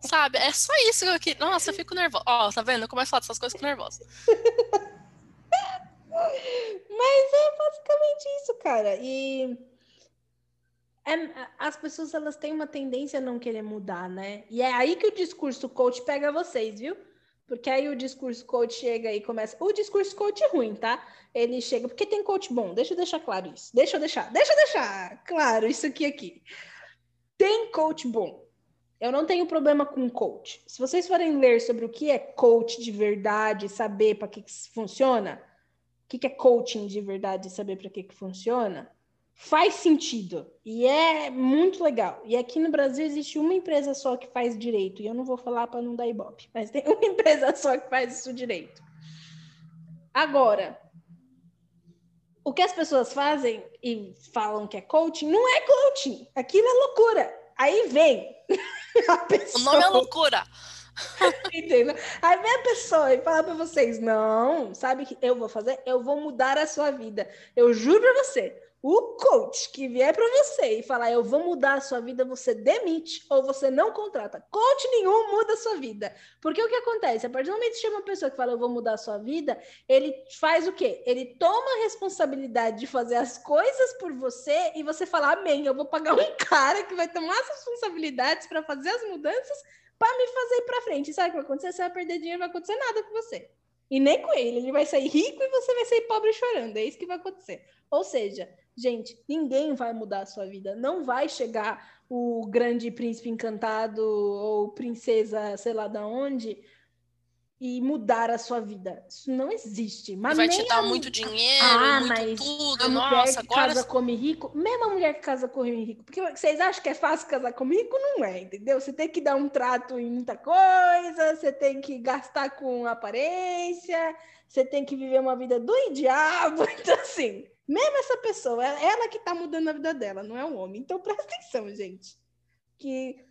Sabe? É só isso que. Nossa, eu fico nervosa. Ó, tá vendo? Eu começo a falar dessas coisas com nervosa. Mas é basicamente isso, cara. E é, as pessoas elas têm uma tendência a não querer mudar, né? E é aí que o discurso coach pega vocês, viu? Porque aí o discurso coach chega e começa. O discurso coach ruim, tá? Ele chega. Porque tem coach bom. Deixa eu deixar claro isso. Deixa eu deixar. Deixa eu deixar claro isso aqui aqui. Tem coach bom. Eu não tenho problema com coach. Se vocês forem ler sobre o que é coach de verdade, saber para que, que funciona, o que, que é coaching de verdade, saber para que, que funciona, faz sentido e é muito legal. E aqui no Brasil existe uma empresa só que faz direito, e eu não vou falar para não dar ibope, mas tem uma empresa só que faz isso direito. Agora, o que as pessoas fazem e falam que é coaching, não é coaching, aquilo é loucura. Aí vem Pessoa... O nome é loucura. Entendeu? Aí vem a pessoa e fala para vocês: não, sabe o que eu vou fazer? Eu vou mudar a sua vida. Eu juro para você. O coach que vier para você e falar eu vou mudar a sua vida, você demite ou você não contrata. Coach nenhum muda a sua vida. Porque o que acontece? A partir do momento que chama uma pessoa que fala eu vou mudar a sua vida, ele faz o quê? Ele toma a responsabilidade de fazer as coisas por você e você fala amém, eu vou pagar um cara que vai tomar as responsabilidades para fazer as mudanças para me fazer para frente. Sabe o que vai acontecer? Você vai perder dinheiro, não vai acontecer nada com você. E nem com ele. Ele vai sair rico e você vai sair pobre chorando. É isso que vai acontecer. Ou seja, Gente, ninguém vai mudar a sua vida. Não vai chegar o grande príncipe encantado ou princesa, sei lá da onde, e mudar a sua vida. Isso não existe. Mas vai te dar a... muito dinheiro, ah, muito tudo. A Nossa, mulher que agora... casa come rico, mesmo a mulher que casa com rico, porque vocês acham que é fácil casar com rico? Não é, entendeu? Você tem que dar um trato em muita coisa, você tem que gastar com aparência, você tem que viver uma vida do diabo. Então, assim, mesmo essa pessoa, é ela que está mudando a vida dela, não é um homem. Então presta atenção, gente. Que,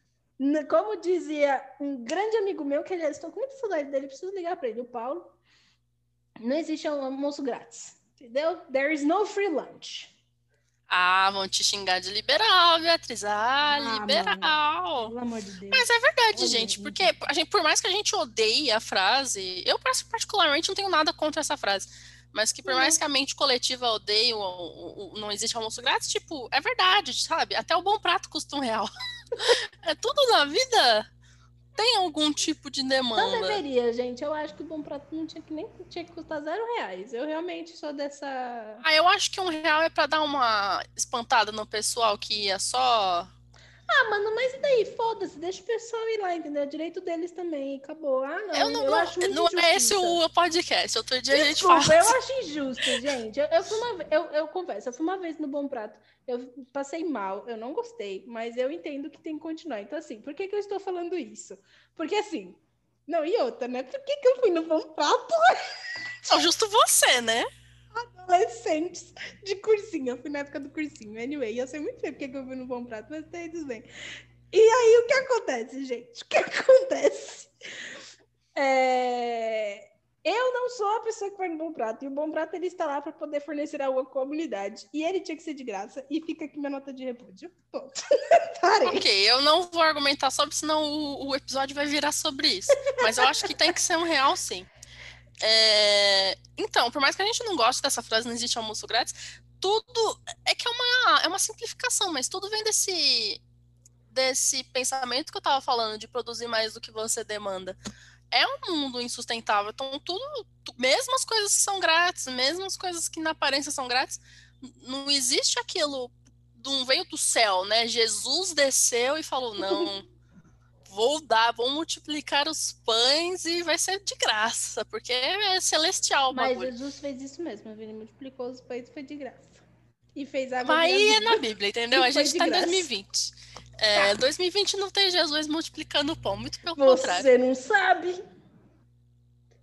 como dizia um grande amigo meu, que aliás estou com muita saudade dele, preciso ligar para ele, o Paulo. Não existe almoço grátis. Entendeu? There is no free lunch. Ah, vão te xingar de liberal, Beatriz. Ah, Ah, liberal. Pelo amor de Deus. Mas é verdade, gente. porque a gente, por mais que a gente odeie a frase, eu particularmente não tenho nada contra essa frase, mas que por Uhum. mais que a mente coletiva odeie o, o- o- não existe almoço grátis, tipo, é verdade, sabe? Até o bom prato custa um real. é tudo na vida tem algum tipo de Não demanda. deveria, gente. Eu acho que o bom prato não tinha que nem tinha que custar zero reais. Eu realmente sou dessa. Ah, eu acho que um real é pra dar uma espantada no pessoal que ia só. Ah, mano, mas e daí? Foda-se, deixa o pessoal ir lá, entendeu? É direito deles também. Acabou. Ah, não. Eu não, eu não, acho muito não é esse o podcast. Outro dia a gente Desculpa, fala. eu acho injusto, gente. Eu, eu, fui uma, eu, eu confesso, eu fui uma vez no Bom Prato, eu passei mal, eu não gostei, mas eu entendo que tem que continuar. Então, assim, por que, que eu estou falando isso? Porque, assim, não, e outra, né? Por que, que eu fui no Bom Prato Só justo você, né? Adolescentes de cursinho? Eu fui na época do cursinho. Anyway, eu sei muito bem porque que eu fui no Bom Prato, mas tá aí tudo bem. E aí, o que acontece, gente? O que acontece? É, Eu não sou a pessoa que vai no Bom Prato. E o Bom Prato, ele está lá para poder fornecer a uma comunidade. E ele tinha que ser de graça. E fica aqui minha nota de repúdio. Ponto. Parei. Ok, eu não vou argumentar sobre, senão o, o episódio vai virar sobre isso. Mas eu acho que tem que ser um real, sim. É, Então, por mais que a gente não goste dessa frase, não existe almoço grátis, tudo é que é uma, é uma simplificação, mas tudo vem desse, desse pensamento que eu tava falando, de produzir mais do que você demanda. É um mundo insustentável, então tudo, tu- mesmo as coisas que são grátis, mesmo as coisas que na aparência são grátis, não existe aquilo não veio do céu, né? Jesus desceu e falou: não, vou dar, vou multiplicar os pães e vai ser de graça, porque é celestial Mas bagulho. Jesus fez isso mesmo. Ele multiplicou os pães e foi de graça. E fez Mas aí é na Bíblia, entendeu? A gente de tá em graça. 2020. É, 2020 não tem Jesus multiplicando o pão, muito pelo contrário. Você não sabe.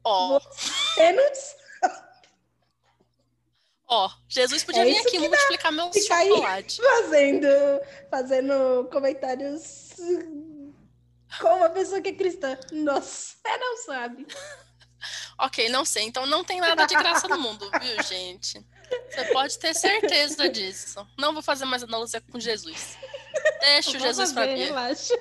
Ó, Você não sabe. ó, Jesus podia É vir aqui multiplicar Fica aí. chocolates. fazendo, fazendo comentários com uma pessoa que é cristã. Nossa, você não sabe. Ok, não sei. Então não tem nada de graça no mundo, viu, gente? Você pode ter certeza disso. Não vou fazer mais analogia com Jesus. Deixa o Jesus pra fazer, Bia. relaxa.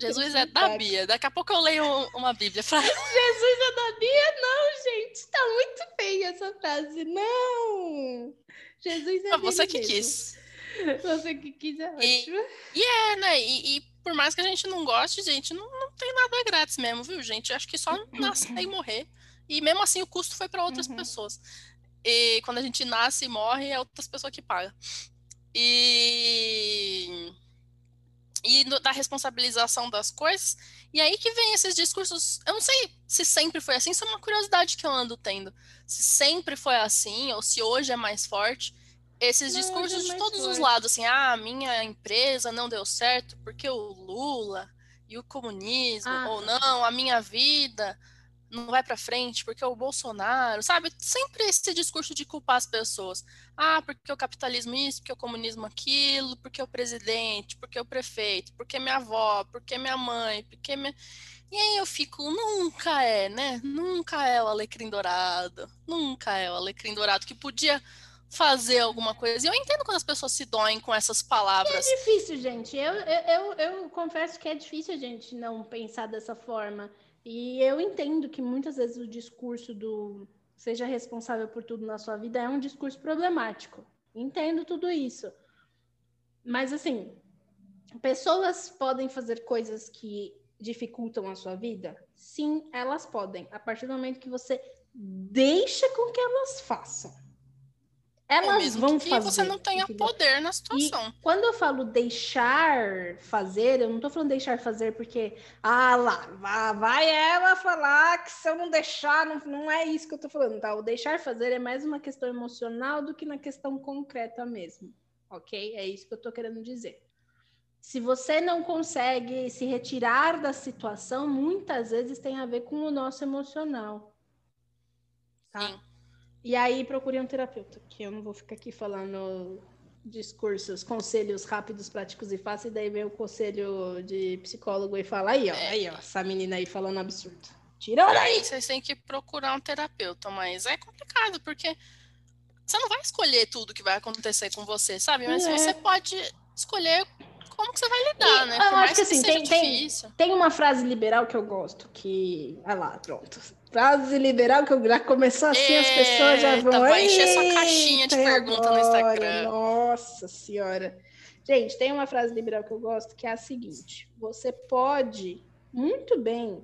Jesus é da Bia. Daqui a pouco eu leio uma Bíblia. Fra- Jesus é da Bia? Não, gente. Tá muito feia essa frase. Não. Jesus é Você dele que mesmo. quis. Você que quis é E- ótimo. É, né? E, e por mais que a gente não goste, gente, não, não tem nada grátis mesmo, viu, gente? Acho que só nascer e morrer. E mesmo assim o custo foi para outras Uhum. pessoas. E quando a gente nasce e morre, é outras pessoas que pagam. E. E no- da responsabilização das coisas. E aí que vem esses discursos. Eu não sei se sempre foi assim, isso é uma curiosidade que eu ando tendo. Se sempre foi assim, ou se hoje é mais forte. Esses Não, hoje é discursos de todos os lados, assim, ah, a minha empresa não deu certo porque o Lula e o comunismo, Ah, ou não, a minha vida não vai para frente porque o Bolsonaro, sabe? Sempre esse discurso de culpar as pessoas. Ah, porque o capitalismo isso, porque o comunismo aquilo, porque o presidente, porque o prefeito, porque minha avó, porque minha mãe, porque minha... E aí eu fico, nunca é, né? Nunca é o alecrim dourado, nunca é o alecrim dourado que podia fazer alguma coisa. E eu entendo quando as pessoas se doem com essas palavras. É difícil, gente. Eu, eu, eu, eu confesso que é difícil a gente não pensar dessa forma. E eu entendo que muitas vezes o discurso do seja responsável por tudo na sua vida é um discurso problemático. Entendo tudo isso. Mas, assim, pessoas podem fazer coisas que dificultam a sua vida? Sim, elas podem. A partir do momento que você deixa com que elas façam. Elas vão que fazer. você não tenha entendeu? poder na situação. Quando eu falo deixar fazer, eu não tô falando deixar fazer porque, ah lá, vai ela falar que se eu não deixar, não, não é isso que eu tô falando, tá? O deixar fazer é mais uma questão emocional do que na questão concreta mesmo, ok? É isso que eu tô querendo dizer. Se você não consegue se retirar da situação, muitas vezes tem a ver com o nosso emocional. Tá? Sim. E aí procure um terapeuta, que eu não vou ficar aqui falando discursos, conselhos rápidos, práticos e fáceis, e daí vem o conselho de psicólogo e fala aí, ó, É. aí, ó, essa menina aí falando absurdo. Tira Aí daí! vocês têm que procurar um terapeuta, mas é complicado, porque você não vai escolher tudo que vai acontecer com você, sabe? Mas É. você pode escolher como que você vai lidar, E né? eu Por acho mais que, que, assim, seja tem- tem-. Tem uma frase liberal que eu gosto, que. Olha lá, pronto. Frase liberal que eu já começou assim, as pessoas já Eita, vão. vai encher sua caixinha de "Eita, e pergunta no agora? Instagram." Nossa senhora. Gente, tem uma frase liberal que eu gosto que é a seguinte: você pode muito bem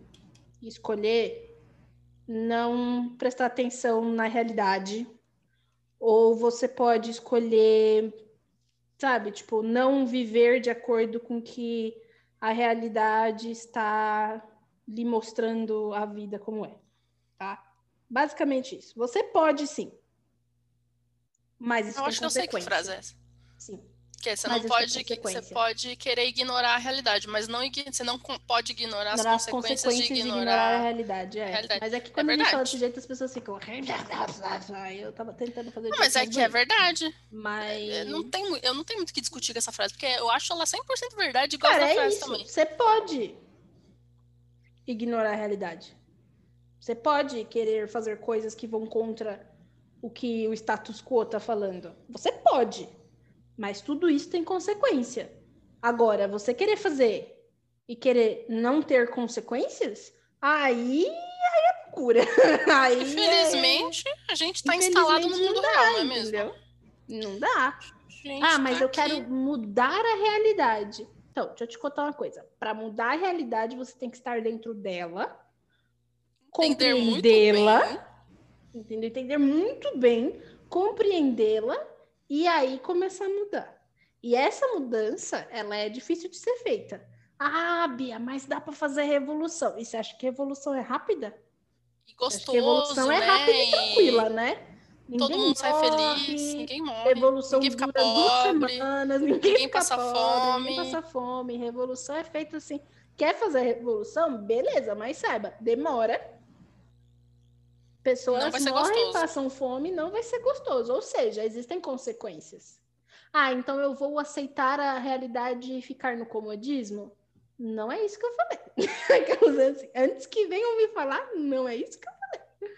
escolher não prestar atenção na realidade, ou você pode escolher, sabe, tipo, não viver de acordo com que a realidade está lhe mostrando a vida como é, tá? Basicamente isso. Você pode sim. Mas isso Eu acho que eu sei que frase é essa. Sim. Porque você Mas não pode, que- você pode querer ignorar a realidade, mas não você não pode ignorar as Ignorar as consequências, consequências de de ignorar a ignorar. realidade, é. realidade. Mas é que quando a gente fala desse jeito, as pessoas ficam. Eu tava tentando fazer Não, mas é que é não veio. verdade. Mas. É, Não tem, eu não tenho muito que discutir com essa frase, porque eu acho ela 100% verdade igual Cara, é frase isso. também. Você pode ignorar a realidade. Você pode querer fazer coisas que vão contra o que o status quo tá falando. Você pode. Mas tudo isso tem consequência. Agora, você querer fazer e querer não ter consequências, aí, aí é loucura. Aí é- Infelizmente, a gente tá instalado no mundo não real, dá, não é mesmo? entendeu? Não dá. Gente, Ah, mas tá eu aqui. quero mudar a realidade. Então, deixa eu te contar uma coisa. Para mudar a realidade, você tem que estar dentro dela, compreendê-la, entendeu? Entender muito bem, compreendê-la e aí começar a mudar. E essa mudança, ela é difícil de ser feita. Ah, Bia, mas dá para fazer revolução. E você acha que revolução é rápida? E gostoso, revolução é né? rápida e E tranquila, né? Todo Ninguém mundo sai morre, feliz, ninguém morre, Revolução ninguém fica pobre. semanas, ninguém, ninguém passa pobre, fome. ninguém passa fome. Revolução é feita assim. Quer fazer revolução? Beleza, mas saiba, demora. Pessoas morrem, passam fome, não vai ser gostoso. Ou seja, existem consequências. Ah, então eu vou aceitar a realidade e ficar no comodismo? Não é isso que eu falei. Antes que venham me falar, não é isso que eu falei.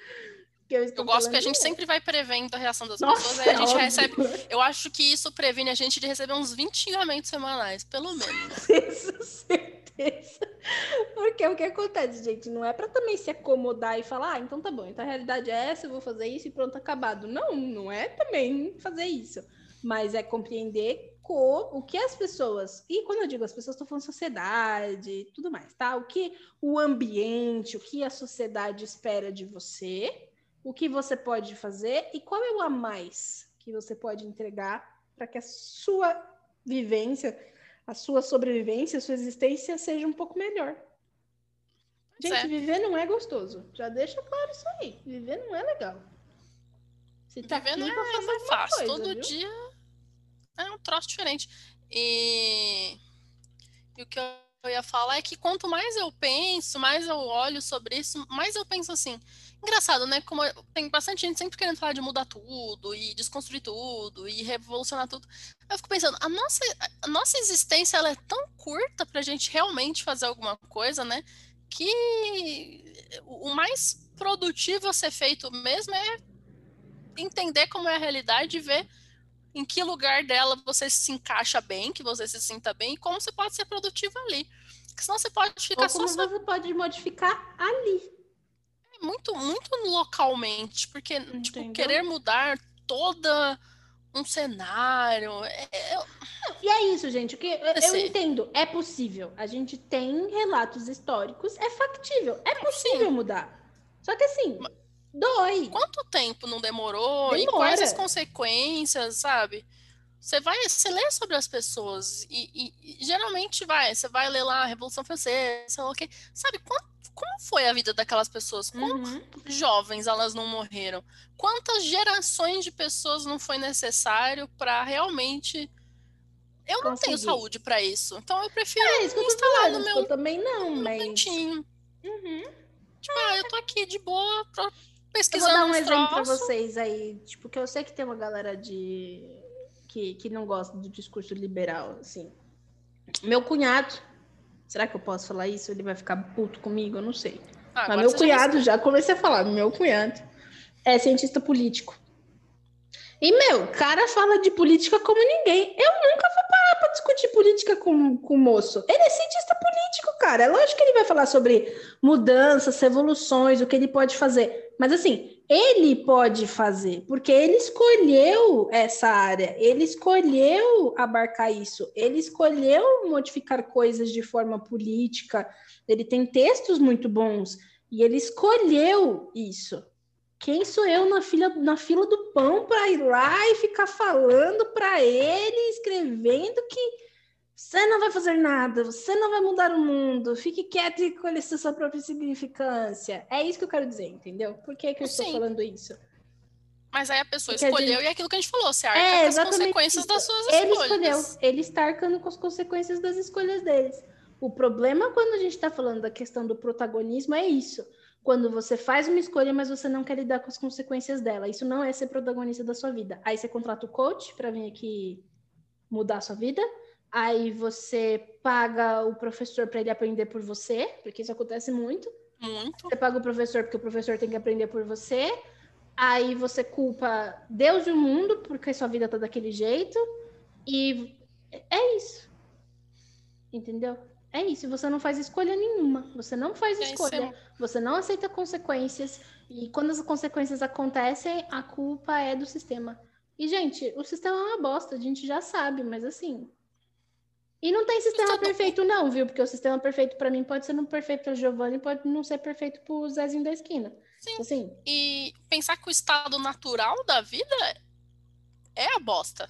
Que eu Eu gosto que a gente é- sempre vai prevendo a reação das Nossa, pessoas, aí a gente é recebe. Eu acho que isso previne a gente de receber uns 20 xingamentos semanais, pelo menos. Tenho certeza. Porque o que acontece, gente, não é para também se acomodar e falar, ah, então tá bom, então a realidade é essa, eu vou fazer isso e pronto, acabado. Não, não é também fazer isso. Mas é compreender co- o que as pessoas, e quando eu digo as pessoas, estou falando sociedade tudo mais, tá? O que o ambiente, o que a sociedade espera de você, o que você pode fazer e qual é o a mais que você pode entregar para que a sua vivência a sua sobrevivência, a sua existência seja um pouco melhor. Gente, é. viver não é gostoso. Já deixa claro isso aí. Viver não é legal. Você tá Viver aqui não é, fazer não é fácil. coisa, Todo viu? dia é um troço diferente. E... e o que eu ia falar é que quanto mais eu penso, mais eu olho sobre isso, mais eu penso assim. Engraçado, né? Como eu- tem bastante gente sempre querendo falar de mudar tudo e desconstruir tudo e revolucionar tudo. Eu fico pensando, a nossa, a nossa existência ela é tão curta pra gente realmente fazer alguma coisa, né? Que o mais produtivo a ser feito mesmo é entender como é a realidade e ver em que lugar dela você se encaixa bem, que você se sinta bem e como você pode ser produtivo ali. Porque senão você pode ficar Ou só, como só você pode modificar ali. muito, muito localmente, porque tipo, querer mudar toda um cenário. é- é- E é isso, gente. O que eu, eu Assim. entendo, é possível. A gente tem relatos históricos, é factível, é possível mudar. Só que assim, dói. quanto tempo não demorou e Demora. quais as consequências, sabe? Você vai, você lê sobre as pessoas e, e- e geralmente vai, você vai ler lá a Revolução Francesa, sei lá o quê. Sabe quan- como foi a vida daquelas pessoas? Como Uhum. jovens elas não morreram? Quantas gerações de pessoas não foi necessário para realmente eu não tenho Conseguir. saúde para isso. Então eu prefiro É isso instalar no meu Eu também não, no mas. cantinho. Uhum. Tipo, ah, eu tô aqui de boa, tô Eu vou pesquisando dar um exemplo troços. vocês aí, tipo, que eu sei que tem uma galera de que, que não gosta do discurso liberal, assim. Meu cunhado, será que eu posso falar isso? Ele vai ficar puto comigo? Eu não sei. Ah, Mas meu cunhado, já, já comecei a falar, meu cunhado é cientista político. E, meu, cara fala de política como ninguém. Eu nunca vou discutir política com, com o moço. Ele é cientista político, cara. É lógico que ele vai falar sobre mudanças, revoluções, o que ele pode fazer. Mas, assim, ele pode fazer, porque ele escolheu essa área, ele escolheu abarcar isso, ele escolheu modificar coisas de forma política. Ele tem textos muito bons e ele escolheu isso. Quem sou eu na fila, na fila do pão para ir lá e ficar falando para ele, escrevendo que você não vai fazer nada, você não vai mudar o mundo, fique quieto e conheça sua própria significância. É isso que eu quero dizer, entendeu? Por que, que eu Sim. estou falando isso? Mas aí a pessoa Porque escolheu a gente... e é aquilo que a gente falou, você arca é, com as consequências isso. das suas ele escolhas. Ele escolheu, ele está arcando com as consequências das escolhas deles. O problema quando a gente está falando da questão do protagonismo é isso quando você faz uma escolha, mas você não quer lidar com as consequências dela. Isso não é ser protagonista da sua vida. Aí você contrata o coach para vir aqui mudar a sua vida. Aí você paga o professor para ele aprender por você, porque isso acontece muito. Muito. Você paga o professor porque o professor tem que aprender por você. Aí você culpa Deus e o mundo porque sua vida tá daquele jeito. E é isso. Entendeu? É isso, você não faz escolha nenhuma. Você não faz é escolha. Isso. Você não aceita consequências. E quando as consequências acontecem, a culpa é do sistema. E, gente, o sistema é uma bosta, a gente já sabe, mas assim. E não tem sistema perfeito, não, viu? Porque o sistema perfeito para mim pode ser não perfeito para Giovanni, pode não ser perfeito para o Zezinho da esquina. Sim. Assim, e pensar que o estado natural da vida é a bosta.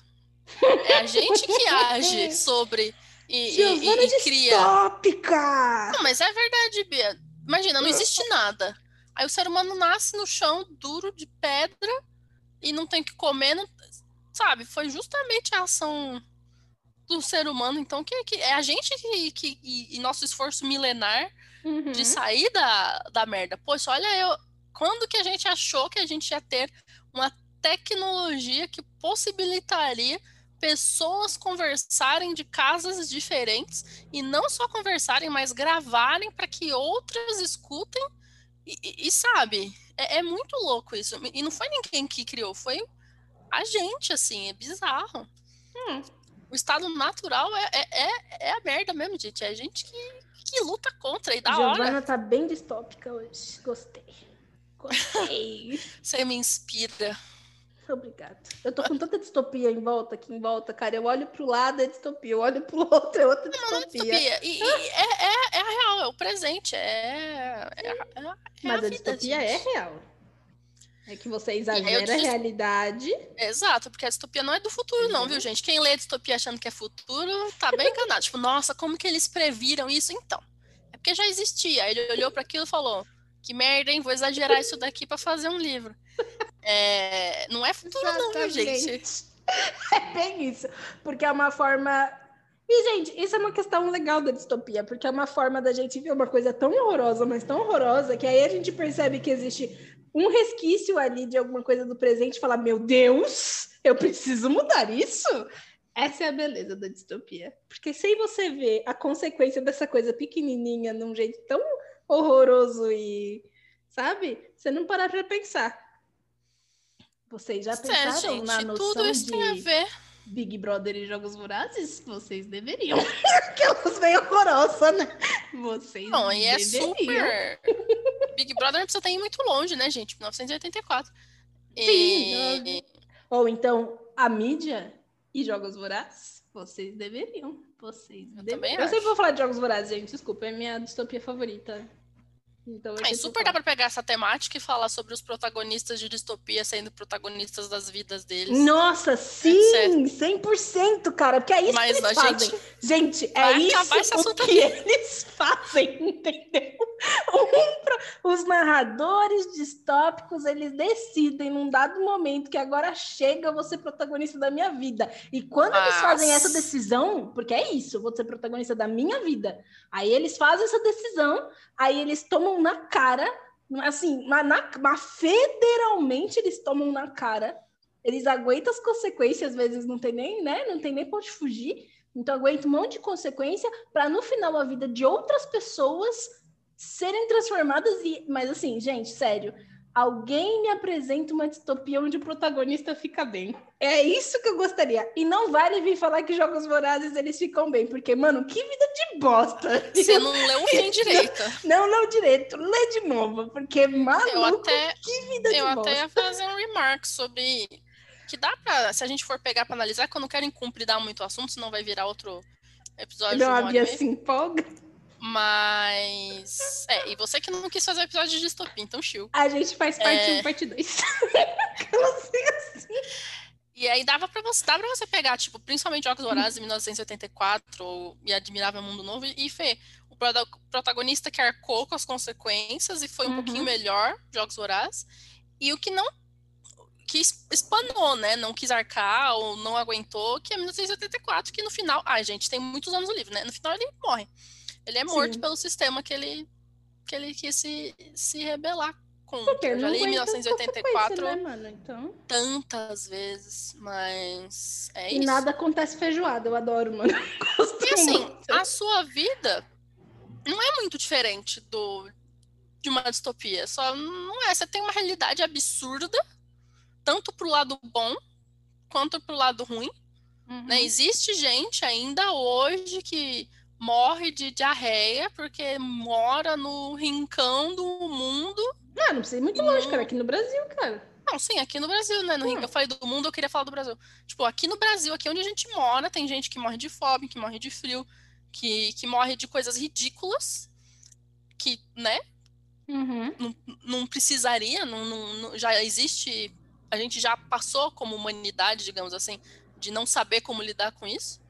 É a gente que age sobre e, Giovana e, e cria. Distópica! Não, mas é verdade, Bia. Imagina, não existe nada. Aí o ser humano nasce no chão duro de pedra e não tem que comer, não... sabe? Foi justamente a ação do ser humano, então, que, que é a gente que, que e, e nosso esforço milenar uhum. de sair da, da merda. Poxa, olha eu, quando que a gente achou que a gente ia ter uma tecnologia que possibilitaria pessoas conversarem de casas diferentes e não só conversarem, mas gravarem para que outras escutem e, e, e sabe, é, é, muito louco isso. E não foi ninguém que criou, foi a gente, assim, é bizarro. Hum. O estado natural é, é, é, é, a merda mesmo, gente. É a gente que, que luta contra e da Giovana hora. Giovana tá bem distópica hoje. Gostei. Gostei. Você me inspira. Obrigada. Eu tô com tanta distopia em volta, aqui em volta, cara. Eu olho pro lado, é distopia. Eu olho pro outro, é outra distopia. Não, não é distopia. E, e é, é, é, a real, é o presente. É, é, é, é Mas a, a distopia é real. É que você exagera a realidade. Exato, porque a distopia não é do futuro, não, viu, gente? Quem lê distopia achando que é futuro, tá bem enganado. tipo, nossa, como que eles previram isso? Então, é porque já existia. Ele olhou para aquilo e falou: que merda, hein? Vou exagerar isso daqui para fazer um livro. É, não é futuro, não, gente? É bem isso. Porque é uma forma. E, gente, isso é uma questão legal da distopia, porque é uma forma da gente ver uma coisa tão horrorosa, mas tão horrorosa, que aí a gente percebe que existe um resquício ali de alguma coisa do presente e falar: Meu Deus, eu preciso mudar isso. Essa é a beleza da distopia. Porque sem você ver a consequência dessa coisa pequenininha num jeito tão horroroso e, sabe? Você não parar para pensar. Vocês já pensaram é, gente, na noção tudo isso de tem a ver. Big Brother e Jogos Vorazes? Vocês deveriam. Aquelas bem horrorosas, né? Vocês Não, e é super... Big Brother não precisa ter ir muito longe, né, gente? 1984. Sim. E... Ou então, a mídia e Jogos Vorazes? Vocês deveriam. Vocês Eu deveriam. também Eu sempre vou falar de Jogos Vorazes, gente. Desculpa, é minha distopia favorita. Então, é, super dá para pegar essa temática e falar sobre os protagonistas de distopia sendo protagonistas das vidas deles. Nossa, sim! 100%, cara. Porque é isso Mas que eles fazem. Gente, gente é isso o que eles fazem, entendeu? Um, os narradores distópicos, eles decidem num dado momento que agora chega você protagonista da minha vida. E quando eles fazem essa decisão, porque é isso, vou ser protagonista da minha vida. Aí eles fazem essa decisão, aí eles tomam na cara, assim, mas, na, mas federalmente eles tomam na cara. Eles aguentam as consequências, às vezes não tem nem, né? Não tem nem pra onde fugir. Então aguenta um monte de consequência para no final a vida de outras pessoas serem transformadas e. Mas assim, gente, sério. Alguém me apresenta uma distopia onde o protagonista fica bem. É isso que eu gostaria. E não vale vir falar que jogos vorazes eles ficam bem, porque, mano, que vida de bosta. Você não leu fim direito. Não, não leu direito. Lê de novo, porque, maluco, eu até, que vida de eu bosta. até ia fazer um remark sobre que dá pra, se a gente for pegar pra analisar, que eu não quero incumpridar muito o assunto, senão vai virar outro episódio Não, uma a hora Bia meia. se empolga. Mas. É, e você que não quis fazer o episódio de distopia, então chill. A gente faz parte É. 1, parte 2. Aquelas assim. E aí dava pra você, dá pra você pegar, tipo, principalmente Jogos Vorazes de 1984 ou e Admirável Mundo Novo e ver o prota- protagonista que arcou com as consequências e foi um Uhum. pouquinho melhor, Jogos Vorazes, e o que não que es- espanou, né? Não quis arcar ou não aguentou, que é 1984, que no final, ai, gente, tem muitos anos o livro, né? No final ele morre. Ele é morto Sim. pelo sistema que ele que ele quis se, se rebelar com. Porque Eu já li em aguenta as 1984 consequências, Né, mano? Então... tantas vezes, mas é E isso. nada acontece feijoada, eu adoro, mano. Gosto E assim, muito. a sua vida não é muito diferente do de uma distopia. Só não é. Você tem uma realidade absurda, tanto pro lado bom quanto pro lado ruim. Uhum. Né? Existe gente ainda hoje que morre de diarreia porque mora no rincão do mundo. Ah, não precisa ir muito longe, cara. Aqui no Brasil, cara. Não, sim, aqui no Brasil, né? No rincão. Eu falei do mundo, eu queria falar do Brasil. Tipo, aqui no Brasil, aqui onde a gente mora, tem gente que morre de fome, que morre de frio, que, que morre de coisas ridículas, que, né, Uhum. não, não precisaria, não, não- não- já existe, a gente já passou como humanidade, digamos assim, de não saber como lidar com isso.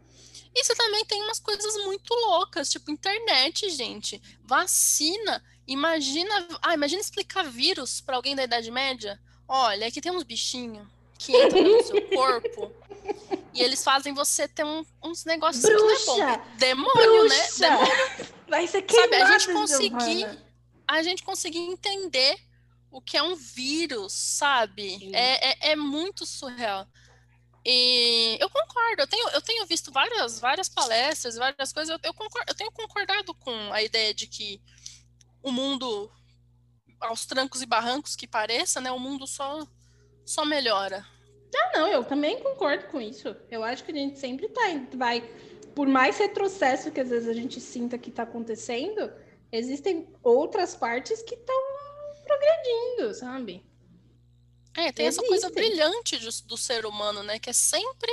E você também tem umas coisas muito loucas, tipo internet, gente, vacina. Imagina, ah, imagina explicar vírus para alguém da Idade Média. Olha, aqui tem uns bichinhos que entram no seu corpo e eles fazem você ter um- uns negócios que não é bom. Bruxa! Demônio, né? Bruxa! Demônio Vai ser Sabe, a gente conseguir a gente conseguir entender o que é um vírus, sabe? É, é, é muito surreal. E eu concordo, eu tenho, eu tenho visto várias, várias palestras, várias coisas, eu, eu, concordo, eu tenho concordado com a ideia de que o mundo, aos trancos e barrancos que pareça, né, o mundo só, só melhora. Ah, não, eu também concordo com isso. Eu acho que a gente sempre tá, vai, por mais retrocesso que às vezes a gente sinta que tá acontecendo, existem outras partes que estão progredindo, sabe? É, tem essa coisa brilhante de- do ser humano, né? Que é sempre,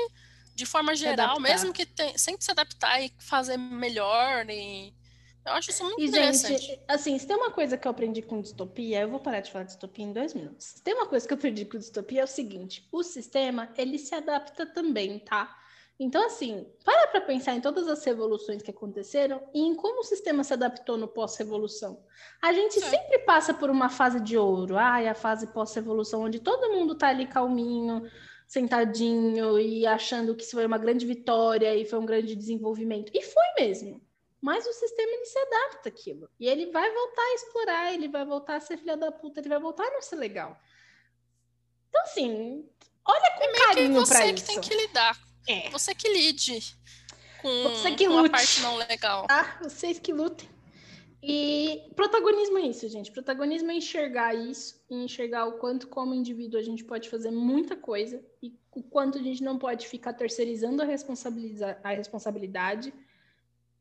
de forma geral, mesmo que tem, sempre se adaptar e fazer melhor. E eu acho isso muito E, interessante. gente, assim, se tem uma coisa que eu aprendi com distopia, eu vou parar de falar de distopia em dois minutos. Se tem uma coisa que eu aprendi com distopia é o seguinte: o sistema, ele se adapta também, tá? Então, assim, para pra pensar em todas as revoluções que aconteceram e em como o sistema se adaptou no pós-revolução. A gente É. sempre passa por uma fase de ouro, ai, a fase pós-revolução, onde todo mundo tá ali calminho, sentadinho e achando que isso foi uma grande vitória e foi um grande desenvolvimento. E foi mesmo. Mas o sistema ele se adapta àquilo. E ele vai voltar a explorar, ele vai voltar a ser filha da puta, ele vai voltar a não ser legal. Então, assim, olha com É meio carinho pra você que isso. tem que lidar. É, Você que lide com, Você que com a parte não legal. tá? Vocês que lutem. E protagonismo é isso, gente. Protagonismo é enxergar isso e enxergar o quanto, como indivíduo, a gente pode fazer muita coisa e o quanto a gente não pode ficar terceirizando a, responsabiliza- a responsabilidade.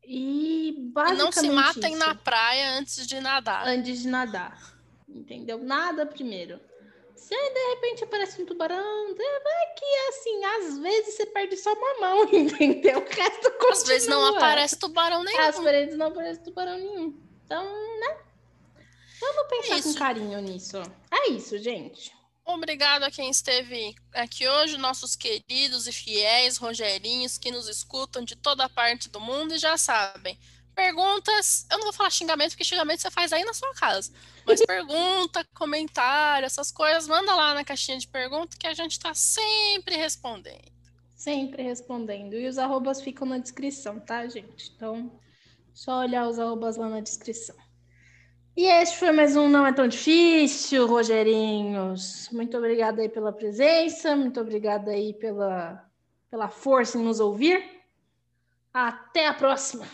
E E basicamente não se matem isso. na praia antes de nadar. antes de nadar. Entendeu? Nada primeiro. Se aí, de repente aparece um tubarão, é que assim, às vezes você perde só uma mão, entendeu? O resto continua. Às vezes não aparece tubarão nenhum. Às vezes não aparece tubarão nenhum. Então, né? Vamos pensar com isso. carinho nisso. É isso, gente. Obrigado a quem esteve aqui hoje, nossos queridos e fiéis Rogerinhos que nos escutam de toda parte do mundo e já sabem. Perguntas, eu não vou falar xingamento, porque xingamento você faz aí na sua casa. Mas pergunta, comentário, essas coisas, manda lá na caixinha de pergunta que a gente está sempre respondendo. Sempre respondendo. E os arrobas ficam na descrição, tá, gente? Então, só olhar os arrobas lá na descrição. E este foi mais um Não É Tão Difícil, Rogerinhos. Muito obrigada aí pela presença, muito obrigada aí pela, pela força em nos ouvir. Até a próxima!